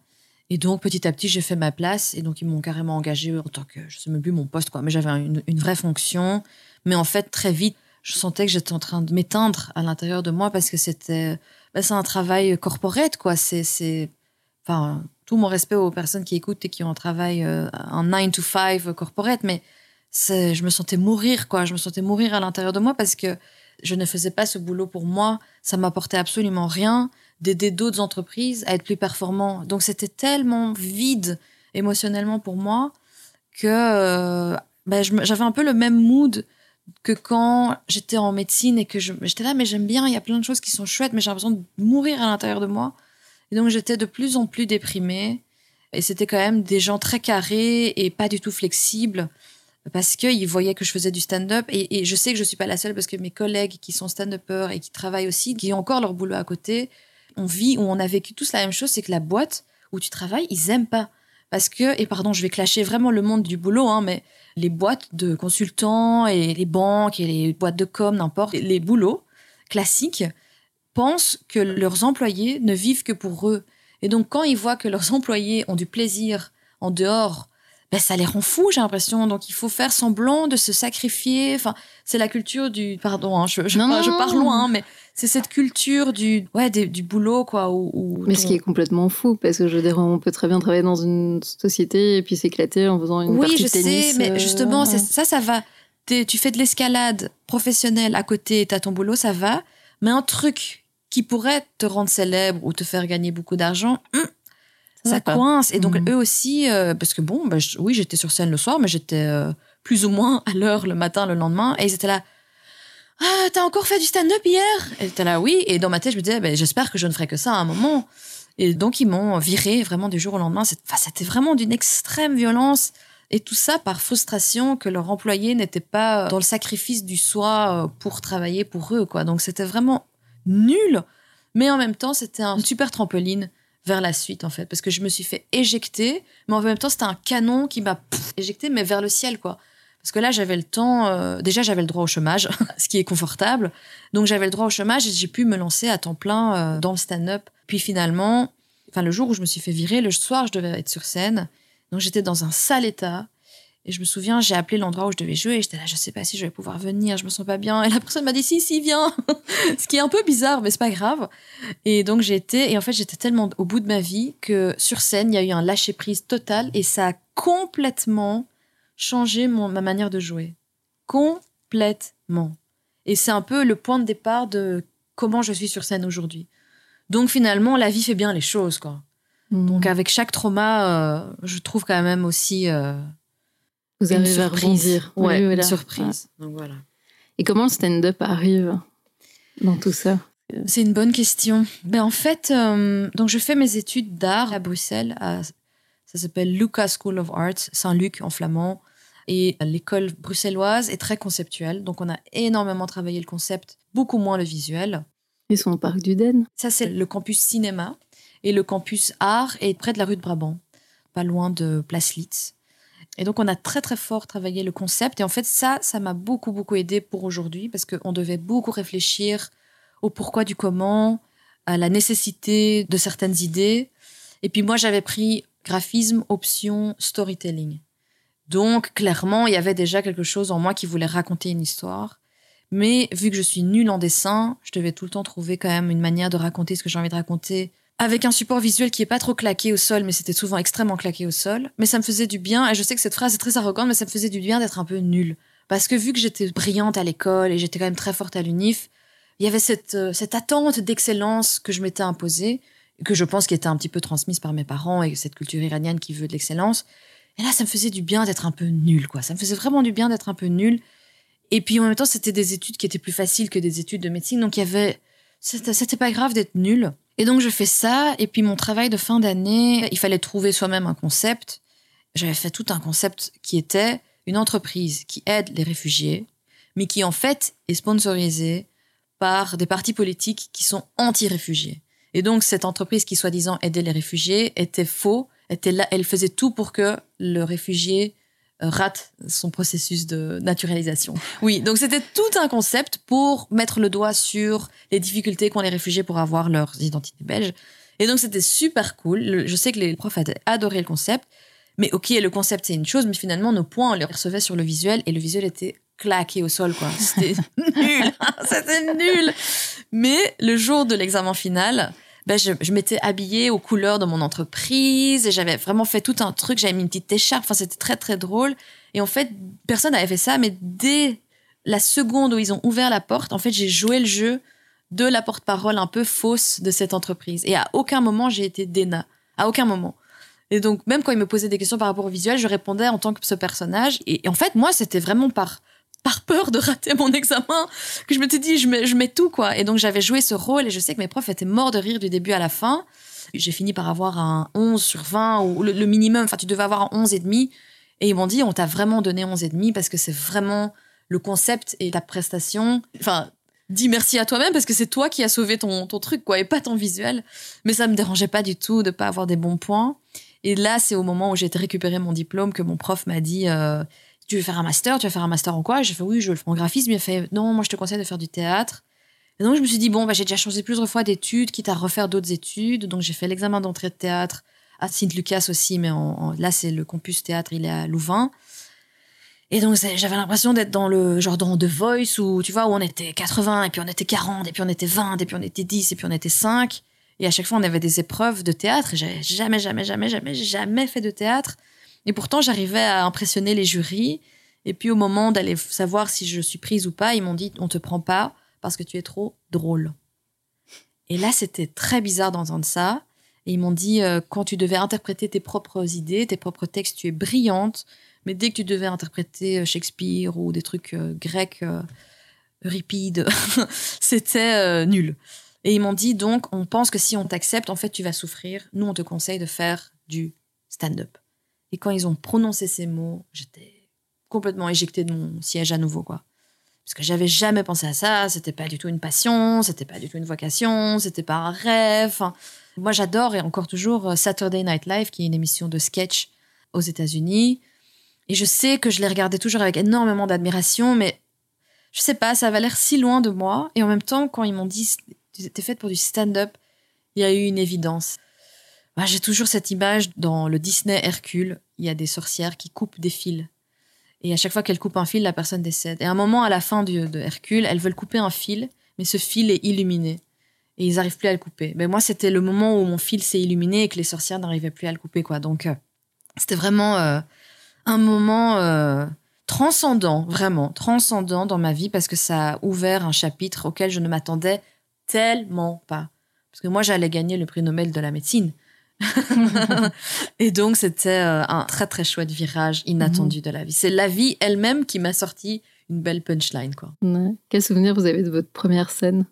Et donc, petit à petit, j'ai fait ma place. Et donc, ils m'ont carrément engagée en tant que, je sais même plus mon poste, quoi. Mais j'avais une, une vraie fonction. Mais en fait, très vite, je sentais que j'étais en train de m'éteindre à l'intérieur de moi parce que c'était, bah, c'est un travail corporate, quoi. C'est, enfin, tout mon respect aux personnes qui écoutent et qui ont un travail, euh, un 9 to 5 corporate, mais je me sentais mourir, quoi. Je me sentais mourir à l'intérieur de moi parce que je ne faisais pas ce boulot pour moi. Ça m'apportait absolument rien d'aider d'autres entreprises à être plus performants. Donc c'était tellement vide émotionnellement pour moi que euh, ben, j'avais un peu le même mood que quand j'étais en médecine et que j'étais là, mais j'aime bien, il y a plein de choses qui sont chouettes, mais j'ai l'impression de mourir à l'intérieur de moi. Et donc j'étais de plus en plus déprimée. Et c'était quand même des gens très carrés et pas du tout flexibles parce qu'ils voyaient que je faisais du stand-up. Et, je sais que je suis pas la seule parce que mes collègues qui sont stand-uppers et qui travaillent aussi, qui ont encore leur boulot à côté, on vit ou on a vécu tous la même chose, c'est que la boîte où tu travailles, ils aiment pas. Parce que, et pardon, je vais clasher vraiment le monde du boulot, hein, mais les boîtes de consultants et les banques et les boîtes de com, n'importe, les boulots classiques pensent que leurs employés ne vivent que pour eux. Et donc, quand ils voient que leurs employés ont du plaisir en dehors, ben, ça les rend fous, j'ai l'impression. Donc, il faut faire semblant de se sacrifier. Enfin, c'est la culture du. Pardon, hein, je, je, Non, je pars loin, mais c'est cette culture du, ouais, des- du boulot, quoi. Où, où Mais ce qui est complètement fou, parce que je veux dire, on peut très bien travailler dans une société et puis s'éclater en faisant une Oui, partie je de tennis. sais, mais euh, justement, ça, ça va. Tu fais de l'escalade professionnelle à côté, t'as ton boulot, ça va. Mais un truc qui pourrait te rendre célèbre ou te faire gagner beaucoup d'argent, hum, Ça ça, va pas. coince. Et donc, Mhm. eux aussi, euh, parce que bon, bah, je- oui, j'étais sur scène le soir, mais j'étais euh, plus ou moins à l'heure le matin, le lendemain. Et ils étaient là. Ah, t'as encore fait du stand-up hier? Et j'étais là, oui. Et dans ma tête, je me disais, ben, j'espère que je ne ferai que ça à un moment. Et donc, ils m'ont viré vraiment du jour au lendemain. C'était vraiment d'une extrême violence. Et tout ça par frustration que leur employé n'était pas dans le sacrifice du soi euh, pour travailler pour eux, quoi. Donc, c'était vraiment nul. Mais en même temps, c'était un super trampoline vers la suite, en fait. Parce que je me suis fait éjecter. Mais en même temps, c'était un canon qui m'a éjecté, mais vers le ciel, quoi. Parce que là, j'avais le temps. euh, déjà, j'avais le droit au chômage, ce qui est confortable. Donc, j'avais le droit au chômage et j'ai pu me lancer à temps plein euh, dans le stand-up. Puis finalement, enfin, le jour où je me suis fait virer, le soir, je devais être sur scène. Donc, j'étais dans un sale état. Et je me souviens, j'ai appelé l'endroit où je devais jouer. Et j'étais là, je sais pas si je vais pouvoir venir, je me sens pas bien. Et la personne m'a dit, si, si, viens. ce qui est un peu bizarre, mais c'est pas grave. Et donc, j'ai été. Et en fait, j'étais tellement au bout de ma vie que sur scène, il y a eu un lâcher-prise total. Et ça a complètement changé mon, ma manière de jouer. Complètement. Et c'est un peu le point de départ de comment je suis sur scène aujourd'hui. Donc finalement, la vie fait bien les choses, quoi. Mhm. Donc avec chaque trauma, euh, je trouve quand même aussi... euh, Vous Une arrivez à rebondir. Ouais, Oui, une voilà. surprise. Donc voilà. Et comment le stand-up arrive dans tout ça C'est une bonne question. Ben en fait, euh, donc je fais mes études d'art à Bruxelles. à- ça s'appelle Lucas School of Arts, Saint-Luc en flamand. Et l'école bruxelloise est très conceptuelle. Donc on a énormément travaillé le concept, beaucoup moins le visuel. Ils sont au parc du Den. Ça, c'est le campus cinéma. Et le campus art est près de la rue de Brabant, pas loin de Place Litz. Et donc, on a très, très fort travaillé le concept. Et en fait, ça, ça m'a beaucoup, beaucoup aidé pour aujourd'hui parce qu'on devait beaucoup réfléchir au pourquoi du comment, à la nécessité de certaines idées. Et puis, moi, j'avais pris graphisme, option, storytelling. Donc, clairement, il y avait déjà quelque chose en moi qui voulait raconter une histoire. Mais vu que je suis nulle en dessin, je devais tout le temps trouver quand même une manière de raconter ce que j'ai envie de raconter avec un support visuel qui est pas trop claqué au sol, mais c'était souvent extrêmement claqué au sol. Mais ça me faisait du bien, et je sais que cette phrase est très arrogante, mais ça me faisait du bien d'être un peu nulle. Parce que vu que j'étais brillante à l'école et j'étais quand même très forte à l'UNIF, il y avait cette, euh, cette attente d'excellence que je m'étais imposée, que je pense qui était un petit peu transmise par mes parents et cette culture iranienne qui veut de l'excellence. Et là, ça me faisait du bien d'être un peu nulle, quoi. Ça me faisait vraiment du bien d'être un peu nulle. Et puis en même temps, c'était des études qui étaient plus faciles que des études de médecine, donc il y avait, c'était pas grave d'être nulle. Et donc je fais ça, et puis mon travail de fin d'année, il fallait trouver soi-même un concept. J'avais fait tout un concept qui était une entreprise qui aide les réfugiés, mais qui en fait est sponsorisée par des partis politiques qui sont anti-réfugiés. Et donc cette entreprise qui soi-disant aidait les réfugiés était faux, était là, elle faisait tout pour que le réfugié rate son processus de naturalisation. Oui, donc c'était tout un concept pour mettre le doigt sur les difficultés qu'ont les réfugiés pour avoir leur identité belge. Et donc c'était super cool. Je sais que les profs adoré le concept. Mais ok, le concept c'est une chose, mais finalement nos points on les recevait sur le visuel et le visuel était claqué au sol quoi. C'était nul, c'était nul. Mais le jour de l'examen final, ben je, m'étais habillée aux couleurs de mon entreprise et j'avais vraiment fait tout un truc. J'avais mis une petite écharpe. Enfin, c'était très très drôle. Et en fait, personne n'avait fait ça, mais dès la seconde où ils ont ouvert la porte, en fait, j'ai joué le jeu de la porte-parole un peu fausse de cette entreprise. Et à aucun moment j'ai été Dena. À aucun moment. Et donc, même quand ils me posaient des questions par rapport au visuel, je répondais en tant que ce personnage. Et, et en fait, moi, c'était vraiment par, par peur de rater mon examen que je m'étais dit, je mets, je mets tout, quoi. Et donc, j'avais joué ce rôle et je sais que mes profs étaient morts de rire du début à la fin. J'ai fini par avoir un 11 sur 20 ou le, minimum. Enfin, tu devais avoir un 11 et demi. Et ils m'ont dit, on t'a vraiment donné 11 et demi parce que c'est vraiment le concept et ta prestation. Enfin, dis merci à toi-même parce que c'est toi qui as sauvé ton, ton truc, quoi, et pas ton visuel. Mais ça me dérangeait pas du tout de pas avoir des bons points. Et là, c'est au moment où j'ai été récupérer mon diplôme que mon prof m'a dit euh, Tu veux faire un master Tu vas faire un master en quoi? J'ai fait Oui, je le faire en graphisme. Il m'a fait Non, moi, je te conseille de faire du théâtre. Et donc, je me suis dit Bon, bah, j'ai déjà changé plusieurs fois d'études, quitte à refaire d'autres études. Donc, j'ai fait l'examen d'entrée de théâtre à Saint-Lucas aussi, mais en- là, c'est le campus théâtre, il est à Louvain. Et donc, j'avais l'impression d'être dans le genre dans The Voice où, tu vois, où on était 80, et puis on était 40, et puis on était 20, et puis on était 10, et puis on était 5. Et à chaque fois, on avait des épreuves de théâtre. J'avais jamais, jamais, jamais, jamais, jamais fait de théâtre. Et pourtant, j'arrivais à impressionner les jurys. Et puis, au moment d'aller savoir si je suis prise ou pas, ils m'ont dit on te prend pas parce que tu es trop drôle. Et là, c'était très bizarre d'entendre ça. Et ils m'ont dit euh, quand tu devais interpréter tes propres idées, tes propres textes, tu es brillante. Mais dès que tu devais interpréter euh, Shakespeare ou des trucs euh, grecs, euh, ripides, c'était nul. Et ils m'ont dit donc, on pense que si on t'accepte, en fait, tu vas souffrir. Nous, on te conseille de faire du stand-up. Et quand ils ont prononcé ces mots, j'étais complètement éjectée de mon siège à nouveau, quoi. Parce que j'avais jamais pensé à ça. C'était pas du tout une passion, c'était pas du tout une vocation, c'était pas un rêve. Moi, j'adore et encore toujours euh, Saturday Night Live, qui est une émission de sketch aux États-Unis. Et je sais que je les regardais toujours avec énormément d'admiration, mais je sais pas, ça avait l'air si loin de moi. Et en même temps, quand ils m'ont dit t'es faite pour du stand-up, il y a eu une évidence. J'ai toujours cette image dans le Disney Hercule. Il y a des sorcières qui coupent des fils. Et à chaque fois qu'elles coupent un fil, la personne décède. Et à un moment, à la fin du- de Hercule, elles veulent couper un fil, mais ce fil est illuminé. Et ils n'arrivent plus à le couper. Mais moi, c'était le moment où mon fil s'est illuminé et que les sorcières n'arrivaient plus à le couper. quoi. Donc, euh, c'était vraiment euh, un moment euh, transcendant, vraiment, transcendant dans ma vie parce que ça a ouvert un chapitre auquel je ne m'attendais tellement pas. Parce que moi, j'allais gagner le prix Nobel de la médecine. et donc, c'était euh, un très, très chouette virage inattendu Mhm. de la vie. C'est la vie elle-même qui m'a sorti une belle punchline, quoi. Ouais. Quel souvenir vous avez de votre première scène?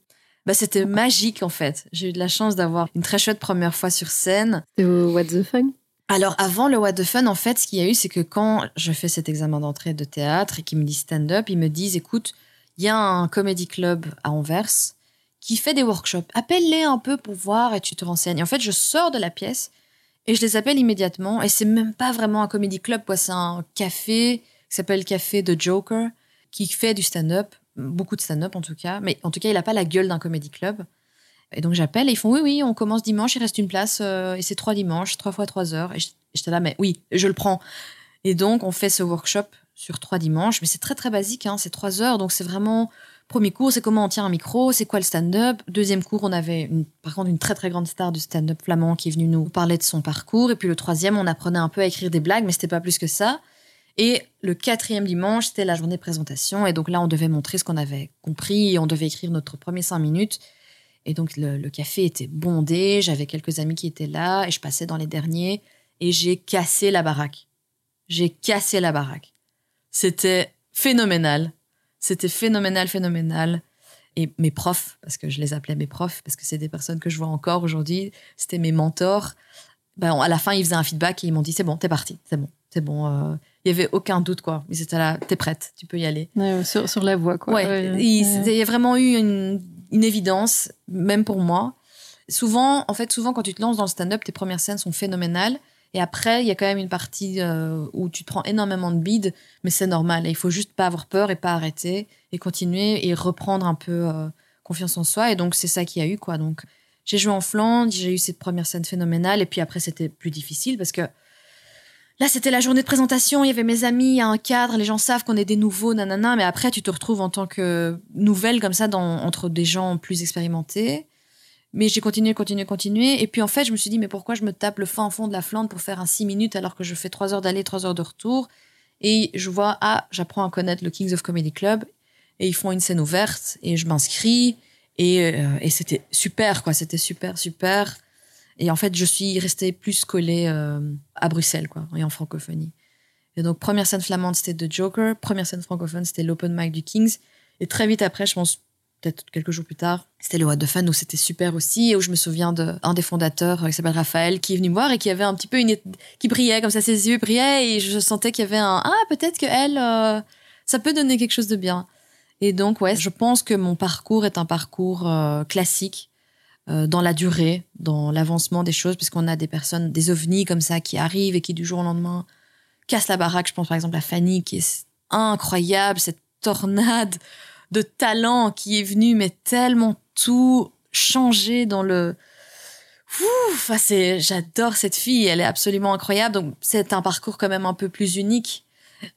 Bah, c'était magique, en fait. J'ai eu de la chance d'avoir une très chouette première fois sur scène. C'était au What the Fun? Alors, avant le What the Fun, en fait, ce qu'il y a eu, c'est que quand je fais cet examen d'entrée de théâtre et qu'ils me disent stand-up, ils me disent écoute, il y a un comedy club à Anvers qui fait des workshops. Appelle-les un peu pour voir et tu te renseignes. En fait, je sors de la pièce et je les appelle immédiatement. Et c'est même pas vraiment un comedy club, quoi. C'est un café qui s'appelle Café de Joker qui fait du stand-up, beaucoup de stand-up en tout cas. Mais en tout cas, il a pas la gueule d'un comedy club. Et donc j'appelle et ils font oui, oui, on commence dimanche, il reste une place euh, et c'est trois dimanches, trois fois trois heures. Et j'étais là, mais oui, je le prends. Et donc on fait ce workshop sur trois dimanches, mais c'est très très basique, hein, c'est trois heures, donc c'est vraiment premier cours, c'est comment on tient un micro, c'est quoi le stand-up. Deuxième cours, on avait par contre une très très grande star du stand-up flamand qui est venue nous parler de son parcours. Et puis le troisième, on apprenait un peu à écrire des blagues, mais c'était pas plus que ça. Et le quatrième dimanche, c'était la journée de présentation. Et donc là, on devait montrer ce qu'on avait compris et on devait écrire notre premier cinq minutes. Et donc, le café était bondé. J'avais quelques amis qui étaient là et je passais dans les derniers et j'ai cassé la baraque. J'ai cassé la baraque. C'était phénoménal. C'était phénoménal, phénoménal. Et mes profs, parce que je les appelais mes profs, parce que c'est des personnes que je vois encore aujourd'hui, c'était mes mentors. Ben, à la fin, ils faisaient un feedback et ils m'ont dit c'est bon, t'es parti, c'est bon, c'est bon. euh, Il y avait aucun doute quoi. Ils étaient là, t'es prête, tu peux y aller. Ouais, sur, sur la voie, quoi. Ouais, Ouais, il, ouais. il y a vraiment eu une, une évidence, même pour moi. Souvent, en fait, souvent quand tu te lances dans le stand-up, tes premières scènes sont phénoménales. Et après, il y a quand même une partie euh, où tu te prends énormément de bides, mais c'est normal. Et il faut juste pas avoir peur et pas arrêter et continuer et reprendre un peu euh, confiance en soi. Et donc, c'est ça qu'il y a eu, quoi. Donc, j'ai joué en Flandre, j'ai eu cette première scène phénoménale. Et puis après, c'était plus difficile parce que Là, c'était la journée de présentation, il y avait mes amis, il un cadre, les gens savent qu'on est des nouveaux, nanana, mais après, tu te retrouves en tant que nouvelle, comme ça, dans, entre des gens plus expérimentés. Mais j'ai continué, continué, continué. Et puis, en fait, je me suis dit, mais pourquoi je me tape le fin fond de la Flandre pour faire un 6 minutes alors que je fais 3 heures d'aller, 3 heures de retour? Et je vois, ah, j'apprends à connaître le Kings of Comedy Club et ils font une scène ouverte et je m'inscris et, euh, et c'était super, quoi. C'était super, super. Et en fait, je suis restée plus collée euh, à Bruxelles, quoi, et en francophonie. Et donc, première scène flamande, c'était The Joker. Première scène francophone, c'était l'Open Mic du Kings. Et très vite après, je pense, peut-être quelques jours plus tard, c'était le What the Fun, où c'était super aussi, et où je me souviens d'un des fondateurs, euh, qui s'appelle Raphaël, qui est venu me voir et qui avait un petit peu une... qui brillait, comme ça, ses yeux brillaient, et je sentais qu'il y avait un... Ah, peut-être que elle, euh, ça peut donner quelque chose de bien. Et donc, ouais, je pense que mon parcours est un parcours euh, classique, dans la durée, dans l'avancement des choses, puisqu'on a des personnes, des ovnis comme ça qui arrivent et qui du jour au lendemain cassent la baraque. Je pense par exemple à Fanny qui est incroyable, cette tornade de talent qui est venue, mais tellement tout changer dans le. Ouf, ah, c'est, j'adore cette fille, elle est absolument incroyable. Donc c'est un parcours quand même un peu plus unique.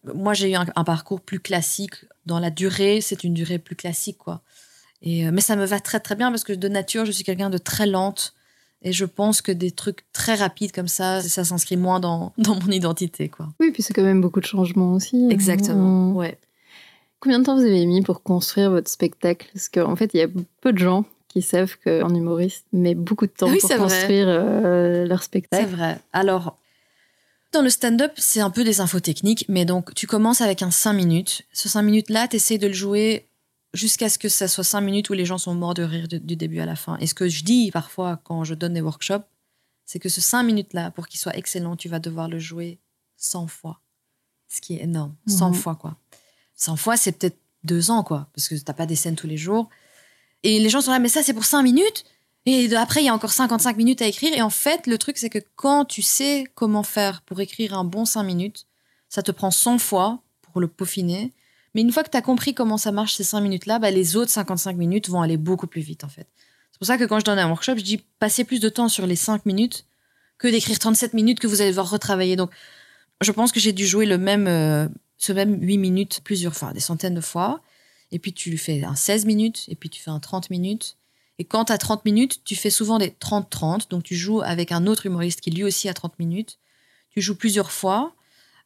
Moi j'ai eu un, un parcours plus classique dans la durée, c'est une durée plus classique quoi. Et, euh, mais ça me va très très bien parce que de nature, je suis quelqu'un de très lente. Et je pense que des trucs très rapides comme ça, ça s'inscrit moins dans, dans mon identité. quoi. Oui, puis c'est quand même beaucoup de changements aussi. Exactement. Euh, Ouais. Combien de temps vous avez mis pour construire votre spectacle? Parce qu'en fait, il y a peu de gens qui savent qu'un humoriste met beaucoup de temps Oui, pour c'est construire euh, leur C'est spectacle. vrai. Alors, dans le stand-up, c'est un peu des infos techniques, mais donc tu commences avec un 5 minutes. Ce 5 minutes-là, tu essaies de le jouer jusqu'à ce que ça soit 5 minutes où les gens sont morts de rire de- du début à la fin. Et ce que je dis parfois quand je donne des workshops, c'est que ce 5 minutes-là, pour qu'il soit excellent, tu vas devoir le jouer 100 fois. Ce qui est énorme. 100 Mhm. fois, quoi. 100 fois, c'est peut-être deux ans, quoi, parce que t'as pas des scènes tous les jours. Et les gens sont là, mais ça, c'est pour 5 minutes et après, il y a encore 55 minutes à écrire. Et en fait, le truc, c'est que quand tu sais comment faire pour écrire un bon 5 minutes, ça te prend 100 fois pour le peaufiner. Mais une fois que tu as compris comment ça marche ces 5 minutes-là, bah, les autres 55 minutes vont aller beaucoup plus vite, en fait. C'est pour ça que quand je donne un workshop, je dis passez plus de temps sur les 5 minutes que d'écrire 37 minutes que vous allez devoir retravailler. Donc, je pense que j'ai dû jouer le même, euh, ce même 8 minutes plusieurs fois, des centaines de fois. Et puis, tu fais un 16 minutes, et puis tu fais un 30 minutes. Et quand as 30 minutes, tu fais souvent des 30-30. Donc, tu joues avec un autre humoriste qui lui aussi a 30 minutes. Tu joues plusieurs fois.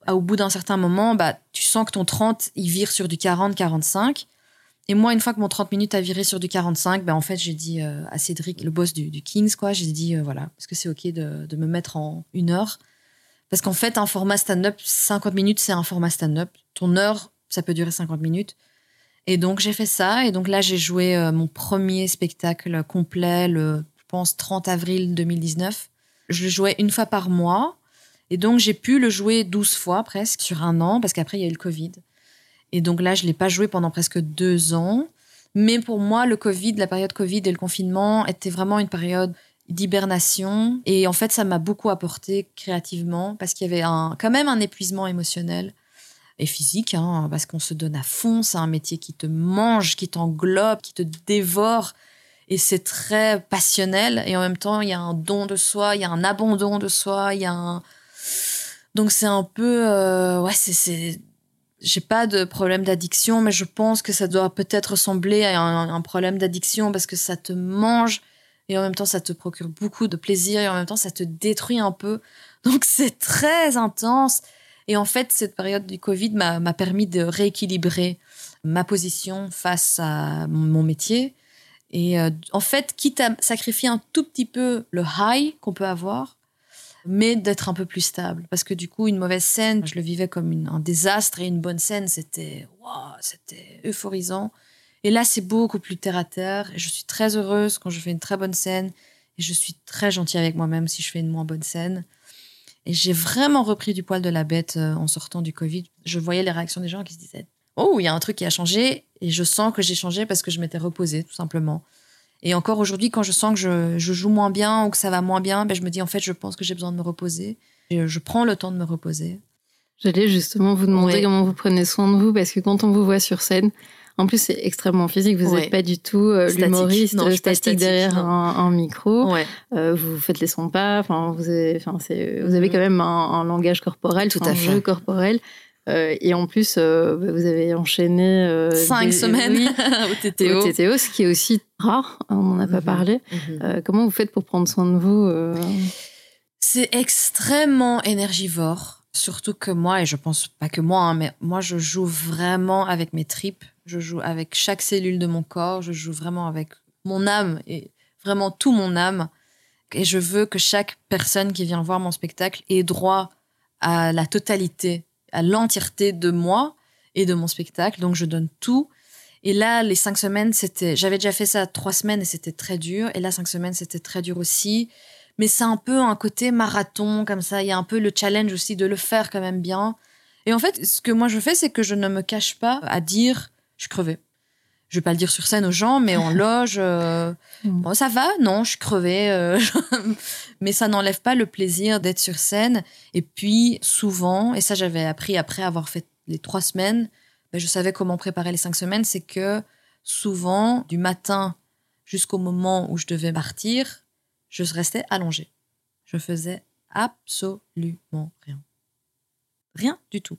Au bout d'un certain moment, bah, tu sens que ton 30, il vire sur du 40-45. Et moi, une fois que mon 30 minutes a viré sur du 45, ben en fait, j'ai dit euh, à Cédric, le boss du, du Kings, quoi, j'ai dit, euh, voilà, est-ce que c'est OK de, de, me mettre en une heure Parce qu'en fait, un format stand-up, 50 minutes, c'est un format stand-up. Ton heure, ça peut durer 50 minutes. Et donc, j'ai fait ça. Et donc là, j'ai joué euh, mon premier spectacle complet, le, je pense, 30 avril 2019. Je le jouais une fois par mois. Et donc, j'ai pu le jouer 12 fois presque sur un an, parce qu'après, il y a eu le Covid. Et donc là, je ne l'ai pas joué pendant presque deux ans. Mais pour moi, le Covid, la période Covid et le confinement était vraiment une période d'hibernation. Et en fait, ça m'a beaucoup apporté créativement parce qu'il y avait un, quand même un épuisement émotionnel et physique, hein, parce qu'on se donne à fond. C'est un métier qui te mange, qui t'englobe, qui te dévore. Et c'est très passionnel. Et en même temps, il y a un don de soi, il y a un abandon de soi, il y a un... Donc c'est un peu... Euh, ouais, c'est j'ai pas de problème d'addiction, mais je pense que ça doit peut-être ressembler à un, un problème d'addiction parce que ça te mange et en même temps ça te procure beaucoup de plaisir et en même temps ça te détruit un peu. Donc c'est très intense. Et en fait, cette période du Covid m'a permis de rééquilibrer ma position face à mon métier. Et euh, en fait, quitte à sacrifier un tout petit peu le high qu'on peut avoir, mais d'être un peu plus stable. Parce que du coup, une mauvaise scène, je le vivais comme un désastre et une bonne scène, c'était wow, c'était euphorisant. Et là, c'est beaucoup plus terre à terre. Et je suis très heureuse quand je fais une très bonne scène. Et je suis très gentille avec moi-même si je fais une moins bonne scène. Et j'ai vraiment repris du poil de la bête euh, en sortant du Covid. Je voyais les réactions des gens qui se disaient Oh, il y a un truc qui a changé. Et je sens que j'ai changé parce que je m'étais reposée, tout simplement. Et encore aujourd'hui, quand je sens que je, je, joue moins bien ou que ça va moins bien, ben je me dis en fait, je pense que j'ai besoin de me reposer. Et je prends le temps de me reposer. J'allais justement vous demander ouais. comment vous prenez soin de vous, parce que quand on vous voit sur scène, en plus c'est extrêmement physique, vous n'êtes ouais. pas du tout euh, l'humoriste statique, derrière un, un, micro. Ouais. Euh, vous faites les sons pas, enfin vous avez, enfin c'est, vous avez quand même un, un langage corporel, tout un à fait. jeu corporel. Euh, et en plus, euh, vous avez enchaîné euh, cinq des, semaines oui, au TTO. au TTO, ce qui est aussi rare. Hein, on n'en a mm pas parlé. Mm -hmm. comment vous faites pour prendre soin de vous C'est extrêmement énergivore. Surtout que moi, et je pense pas que moi, hein, mais moi, je joue vraiment avec mes tripes. Je joue avec chaque cellule de mon corps. Je joue vraiment avec mon âme et vraiment tout mon âme. Et je veux que chaque personne qui vient voir mon spectacle ait droit à la totalité à l'entièreté de moi et de mon spectacle. Donc, je donne tout. Et là, les cinq semaines, c'était. J'avais déjà fait ça trois semaines et c'était très dur. Et là, cinq semaines, c'était très dur aussi. Mais c'est un peu un côté marathon, comme ça. Il y a un peu le challenge aussi de le faire quand même bien. Et en fait, ce que moi je fais, c'est que je ne me cache pas à dire je crevée. Je vais pas le dire sur scène aux gens, mais en loge, euh, bon, ça va, non, je suis crevée. Euh, mais ça n'enlève pas le plaisir d'être sur scène. Et puis, souvent, et ça j'avais appris après avoir fait les trois semaines, ben, je savais comment préparer les cinq semaines, c'est que souvent, du matin jusqu'au moment où je devais partir, je restais allongée. Je faisais absolument rien. Rien du tout.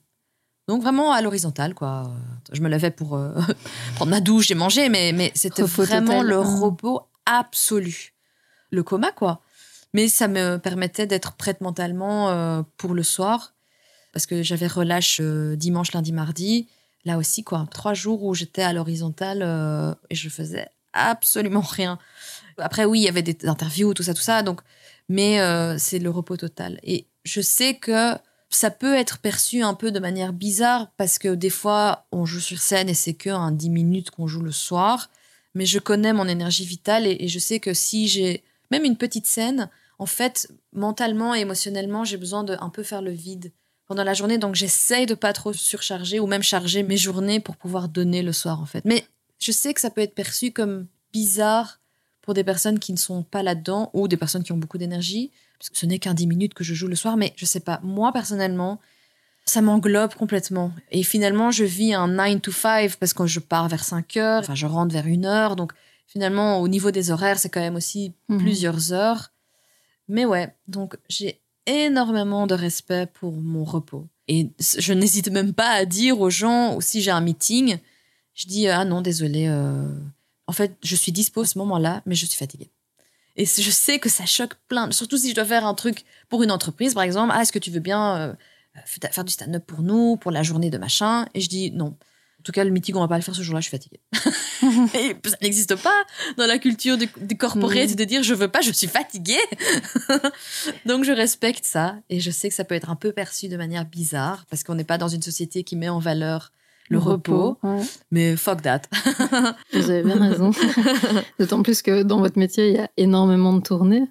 Donc vraiment à l'horizontale, quoi. Je me levais pour euh, prendre ma douche et manger, mais, mais c'était vraiment total. le repos absolu. Le coma, quoi. Mais ça me permettait d'être prête mentalement euh, pour le soir, parce que j'avais relâche euh, dimanche, lundi, mardi. Là aussi, quoi. Trois jours où j'étais à l'horizontale et je faisais absolument rien. Après, oui, il y avait des interviews, tout ça, tout ça. Donc, mais c'est le repos total. Et je sais que ça peut être perçu un peu de manière bizarre parce que des fois, on joue sur scène et c'est que un 10 minutes qu'on joue le soir. Mais je connais mon énergie vitale et, je sais que si j'ai même une petite scène, en fait, mentalement et émotionnellement, j'ai besoin de un peu faire le vide pendant la journée. Donc, j'essaye de pas trop surcharger ou même charger mes journées pour pouvoir donner le soir, en fait. Mais je sais que ça peut être perçu comme bizarre pour des personnes qui ne sont pas là-dedans ou des personnes qui ont beaucoup d'énergie parce que ce n'est qu'un 10 minutes que je joue le soir, mais je sais pas, moi personnellement, ça m'englobe complètement. Et finalement, je vis un 9 to 5 parce que je pars vers 5 heures, enfin, je rentre vers 1 heure, donc finalement, au niveau des horaires, c'est quand même aussi mmh. plusieurs heures. Mais ouais, donc j'ai énormément de respect pour mon repos. Et je n'hésite même pas à dire aux gens, ou si j'ai un meeting, je dis, ah non, désolé, euh... en fait, je suis dispo à ce moment-là, mais je suis fatiguée. Et je sais que ça choque plein, surtout si je dois faire un truc pour une entreprise, par exemple. Ah, est-ce que tu veux bien euh, faire du stand-up pour nous, pour la journée de machin? Et je dis non. En tout cas, le meeting, on va pas le faire ce jour-là, je suis fatiguée. et ça n'existe pas dans la culture du, du corporate Mhm. de dire je veux pas, je suis fatiguée. Donc je respecte ça et je sais que ça peut être un peu perçu de manière bizarre parce qu'on n'est pas dans une société qui met en valeur le, repos. ouais. Mais fuck that. Vous avez bien raison. D'autant plus que dans votre métier, il y a énormément de tournées.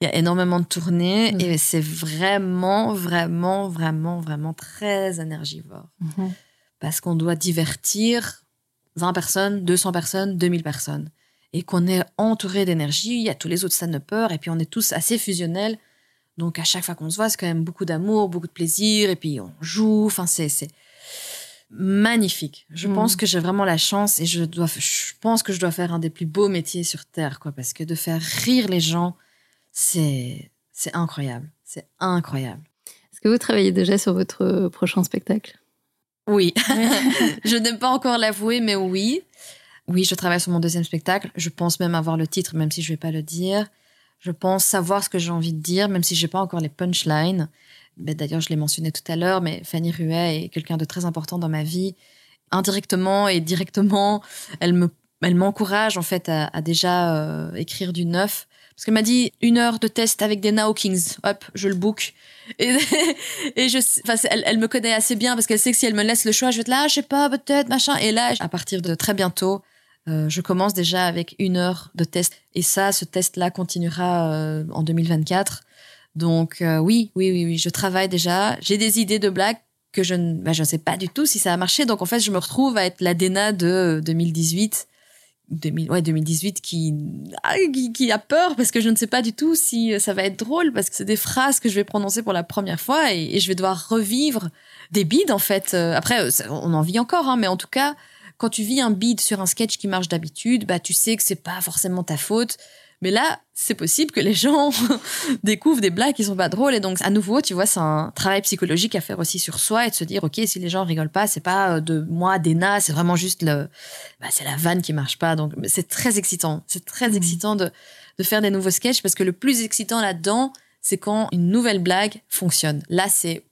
Il y a énormément de tournées et c'est vraiment, vraiment, vraiment, vraiment très énergivore. Parce qu'on doit divertir 20 personnes, 200 personnes, 2000 personnes. Et qu'on est entouré d'énergie, il y a tous les autres stand-uppers et puis on est tous assez fusionnels. Donc à chaque fois qu'on se voit, c'est quand même beaucoup d'amour, beaucoup de plaisir et puis on joue. Enfin, c'est c'est magnifique. Je pense que j'ai vraiment la chance et je dois, je pense que je dois faire un des plus beaux métiers sur terre, quoi. Parce que de faire rire les gens, c'est c'est incroyable. C'est incroyable. Est-ce que vous travaillez déjà sur votre euh, prochain spectacle? Oui. je n'aime pas encore l'avouer, mais oui. Oui, je travaille sur mon deuxième spectacle. Je pense même avoir le titre, même si je vais pas le dire. Je pense savoir ce que j'ai envie de dire, même si j'ai pas encore les punchlines. Ben, D'ailleurs, je l'ai mentionné tout à l'heure, mais Fanny Ruet est quelqu'un de très important dans ma vie. Indirectement et directement, elle me, elle m'encourage en fait à, déjà euh, écrire du neuf. Parce qu'elle m'a dit une heure de test avec des Now Kings. Hop, je le book. Et, je, enfin, elle, me connaît assez bien parce qu'elle sait que si elle me laisse le choix, je vais être là, je sais pas, peut-être, machin. Et là, à partir de très bientôt, euh, je commence déjà avec une heure de test. Et ça, ce test-là continuera euh, en 2024. Donc euh, oui, oui, oui, oui, je travaille déjà. J'ai des idées de blagues que je ne bah, je ne sais pas du tout si ça a marché. Donc en fait, je me retrouve à être la Dena de 2018. 2000, ouais, 2018 qui, ah, qui, qui a peur parce que je ne sais pas du tout si euh, ça va être drôle parce que c'est des phrases que je vais prononcer pour la première fois et, et je vais devoir revivre des bides en fait. Euh, Après, euh, on en vit encore, hein, mais en tout cas, quand tu vis un bide sur un sketch qui marche d'habitude, bah tu sais que c'est pas forcément ta faute. Mais là, c'est possible que les gens découvrent des blagues qui sont pas drôles. Et donc, à nouveau, tu vois, c'est un travail psychologique à faire aussi sur soi et de se dire, OK, si les gens rigolent pas, c'est pas euh, de moi, d'Ena, c'est vraiment juste le, bah, c'est la vanne qui marche pas. Donc, c'est très excitant. C'est très Mhm. excitant de, de faire des nouveaux sketchs parce que le plus excitant là-dedans, c'est quand une nouvelle blague fonctionne. Là, c'est,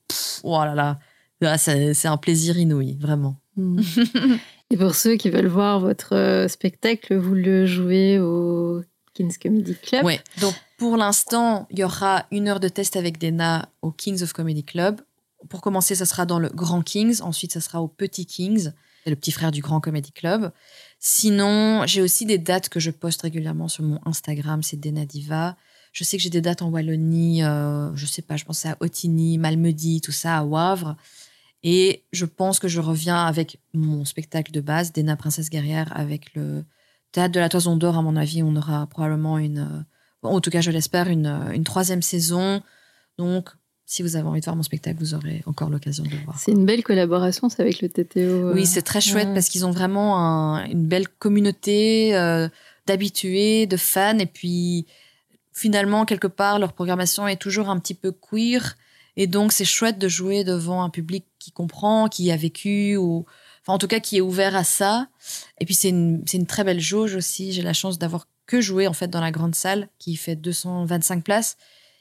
oh là là, Là, c'est un plaisir inouï, vraiment. Hmm. Et pour ceux qui veulent voir votre euh, spectacle, vous le jouez au King's Comedy Club. Ouais. Donc pour l'instant, il y aura une heure de test avec Dena au Kings of Comedy Club. Pour commencer, ça sera dans le Grand Kings. Ensuite, ça sera au Petit Kings, le petit frère du Grand Comedy Club. Sinon, j'ai aussi des dates que je poste régulièrement sur mon Instagram, c'est Dena Diva. Je sais que j'ai des dates en Wallonie, euh, je sais pas, je pense à Otigny, Malmedy, tout ça, à Wavre. Et je pense que je reviens avec mon spectacle de base, Dena Princesse Guerrière, avec le Théâtre de la Toison d'Or, à mon avis, on aura probablement une, euh, en tout cas, je l'espère, une, euh, une troisième saison. Donc, si vous avez envie de voir mon spectacle, vous aurez encore l'occasion de le voir. C'est une belle collaboration, c'est avec le TTO. euh. Oui, c'est très chouette ouais. parce qu'ils ont vraiment un- une belle communauté euh, d'habitués, de fans. Et puis, finalement, quelque part, leur programmation est toujours un petit peu queer. Et donc, c'est chouette de jouer devant un public qui comprend, qui a vécu, ou enfin, en tout cas, qui est ouvert à ça. Et puis, c'est une, une très belle jauge aussi. J'ai la chance d'avoir que joué, en fait, dans la grande salle qui fait 225 places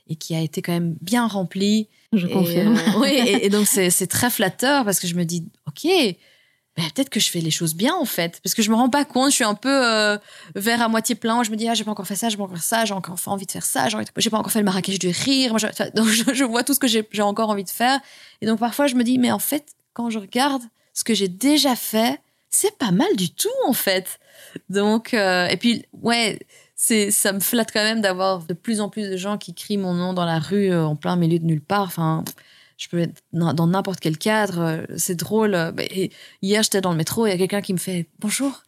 et qui a été quand même bien remplie. Je Et, confirme. euh, oui, et, et donc c'est très flatteur parce que je me dis, ok, ben, peut-être que je fais les choses bien en fait, parce que je me rends pas compte, je suis un peu euh, verre à moitié plein, je me dis, ah, j'ai pas encore fait ça, j'ai pas encore fait ça, j'ai encore envie de faire ça, j'ai de- pas encore fait le Marrakech du rire, Moi, je- enfin, donc je, je vois tout ce que j'ai encore envie de faire, et donc parfois je me dis, mais en fait, quand je regarde ce que j'ai déjà fait, c'est pas mal du tout en fait. Donc, euh, et puis, ouais, c'est, ça me flatte quand même d'avoir de plus en plus de gens qui crient mon nom dans la rue euh, en plein milieu de nulle part. Enfin, je peux être dans n'importe quel cadre. euh, C'est drôle. et hier, j'étais dans le métro il y a quelqu'un qui me fait bonjour.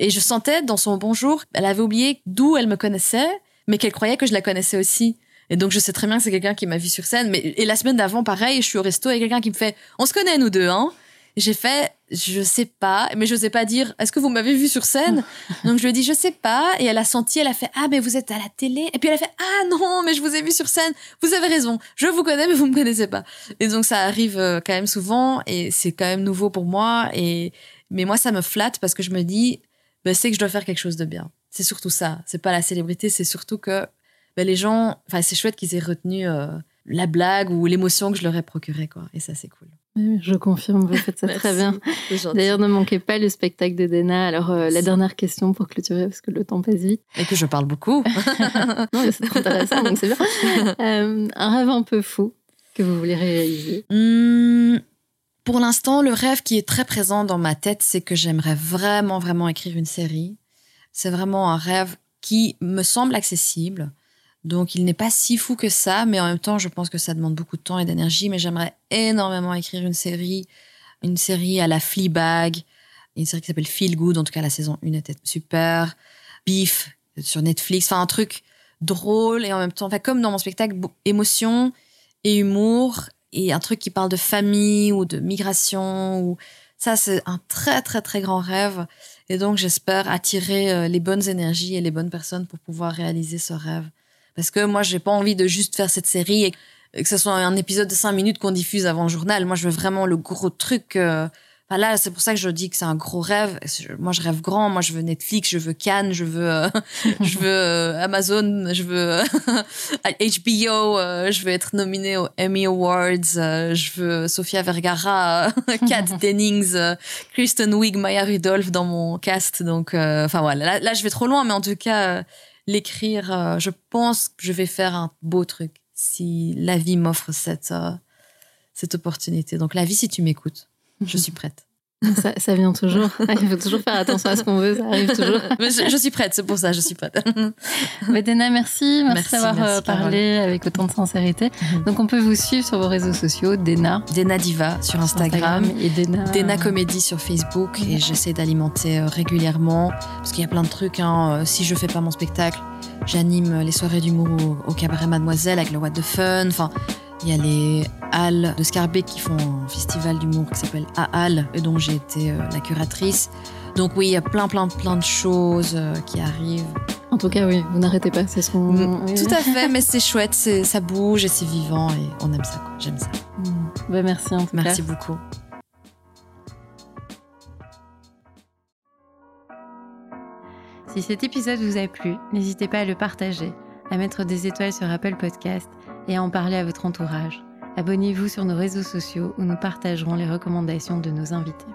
Et je sentais dans son bonjour, elle avait oublié d'où elle me connaissait, mais qu'elle croyait que je la connaissais aussi. Et donc, je sais très bien que c'est quelqu'un qui m'a vu sur scène. Mais, et la semaine d'avant, pareil, je suis au resto et quelqu'un qui me fait On se connaît, nous deux, hein J'ai fait Je sais pas, mais je sais pas dire Est-ce que vous m'avez vu sur scène? Donc, je lui ai dit Je sais pas. Et elle a senti, elle a fait Ah, mais vous êtes à la télé. Et puis, elle a fait Ah non, mais je vous ai vu sur scène. Vous avez raison. Je vous connais, mais vous me connaissez pas. Et donc, ça arrive euh, quand même souvent. Et c'est quand même nouveau pour moi. Et, mais moi, ça me flatte parce que je me dis ben, C'est que je dois faire quelque chose de bien. C'est surtout ça. C'est pas la célébrité, c'est surtout que ben, les gens, enfin, c'est chouette qu'ils aient retenu euh, la blague ou l'émotion que je leur ai procurée, quoi. Et ça, c'est cool. Je confirme, vous faites ça très bien. D'ailleurs, ne manquez pas le spectacle de Dena. Alors, euh, la dernière question pour clôturer, parce que le temps passe vite. Et que je parle beaucoup. non, mais c'est trop intéressant, donc c'est bien. Euh, un rêve un peu fou que vous voulez réaliser hmm, Pour l'instant, le rêve qui est très présent dans ma tête, c'est que j'aimerais vraiment, vraiment écrire une série. C'est vraiment un rêve qui me semble accessible. Donc, il n'est pas si fou que ça, mais en même temps, je pense que ça demande beaucoup de temps et d'énergie. Mais j'aimerais énormément écrire une série, une série à la Fleabag, une série qui s'appelle Feel Good. En tout cas, la saison 1 était super. Beef sur Netflix. Enfin, un truc drôle et en même temps, enfin, comme dans mon spectacle, émotion et humour et un truc qui parle de famille ou de migration ou ça, c'est un très, très, très grand rêve. Et donc, j'espère attirer euh, les bonnes énergies et les bonnes personnes pour pouvoir réaliser ce rêve. Parce que moi, j'ai pas envie de juste faire cette série et que ce soit un épisode de cinq minutes qu'on diffuse avant le journal. Moi, je veux vraiment le gros truc. Euh, là, c'est pour ça que je dis que c'est un gros rêve. Moi, je rêve grand. Moi, je veux Netflix, je veux Cannes, je veux, euh, je veux Amazon, je veux HBO, je veux être nominé aux Emmy Awards, je veux Sofia Vergara, Kat Dennings, Kristen Wiig, Maya Rudolph dans mon cast. Donc, enfin voilà. Là, je vais trop loin, mais en tout cas, l'écrire, euh, je pense que je vais faire un beau truc si la vie m'offre cette, euh, cette opportunité. Donc la vie, si tu m'écoutes, je suis prête. Ça, vient toujours. Il faut toujours faire attention à ce qu'on veut, ça arrive toujours. je, suis prête, c'est pour ça, je suis prête. Dena, merci. Merci, d'avoir euh, parlé avec autant de sincérité. Mhm. Donc, on peut vous suivre sur vos réseaux sociaux, Dena. Dena Diva sur Instagram. et Dena... Dena Comédie sur Facebook. Et j'essaie d'alimenter euh, régulièrement. Parce qu'il y a plein de trucs. Hein. Euh, si je fais pas mon spectacle, j'anime les soirées d'humour au, au, cabaret Mademoiselle avec le What the Fun. Enfin, il y a les Halles de Scarbeck qui font un festival d'humour qui s'appelle A Halles et dont j'ai été euh, la curatrice. Donc oui, il y a plein, plein, plein de choses euh, qui arrivent. En tout cas, oui, vous n'arrêtez pas, c'est ce qu'on... Mm, tout à fait, mais c'est chouette, ça bouge et c'est vivant et on aime ça, J'aime ça. Mm. Bah, merci en tout merci beaucoup. Si cet épisode vous a plu, n'hésitez pas à le partager, à mettre des étoiles sur Apple Podcast et à en parler à votre entourage. Abonnez-vous sur nos réseaux sociaux où nous partagerons les recommandations de nos invités.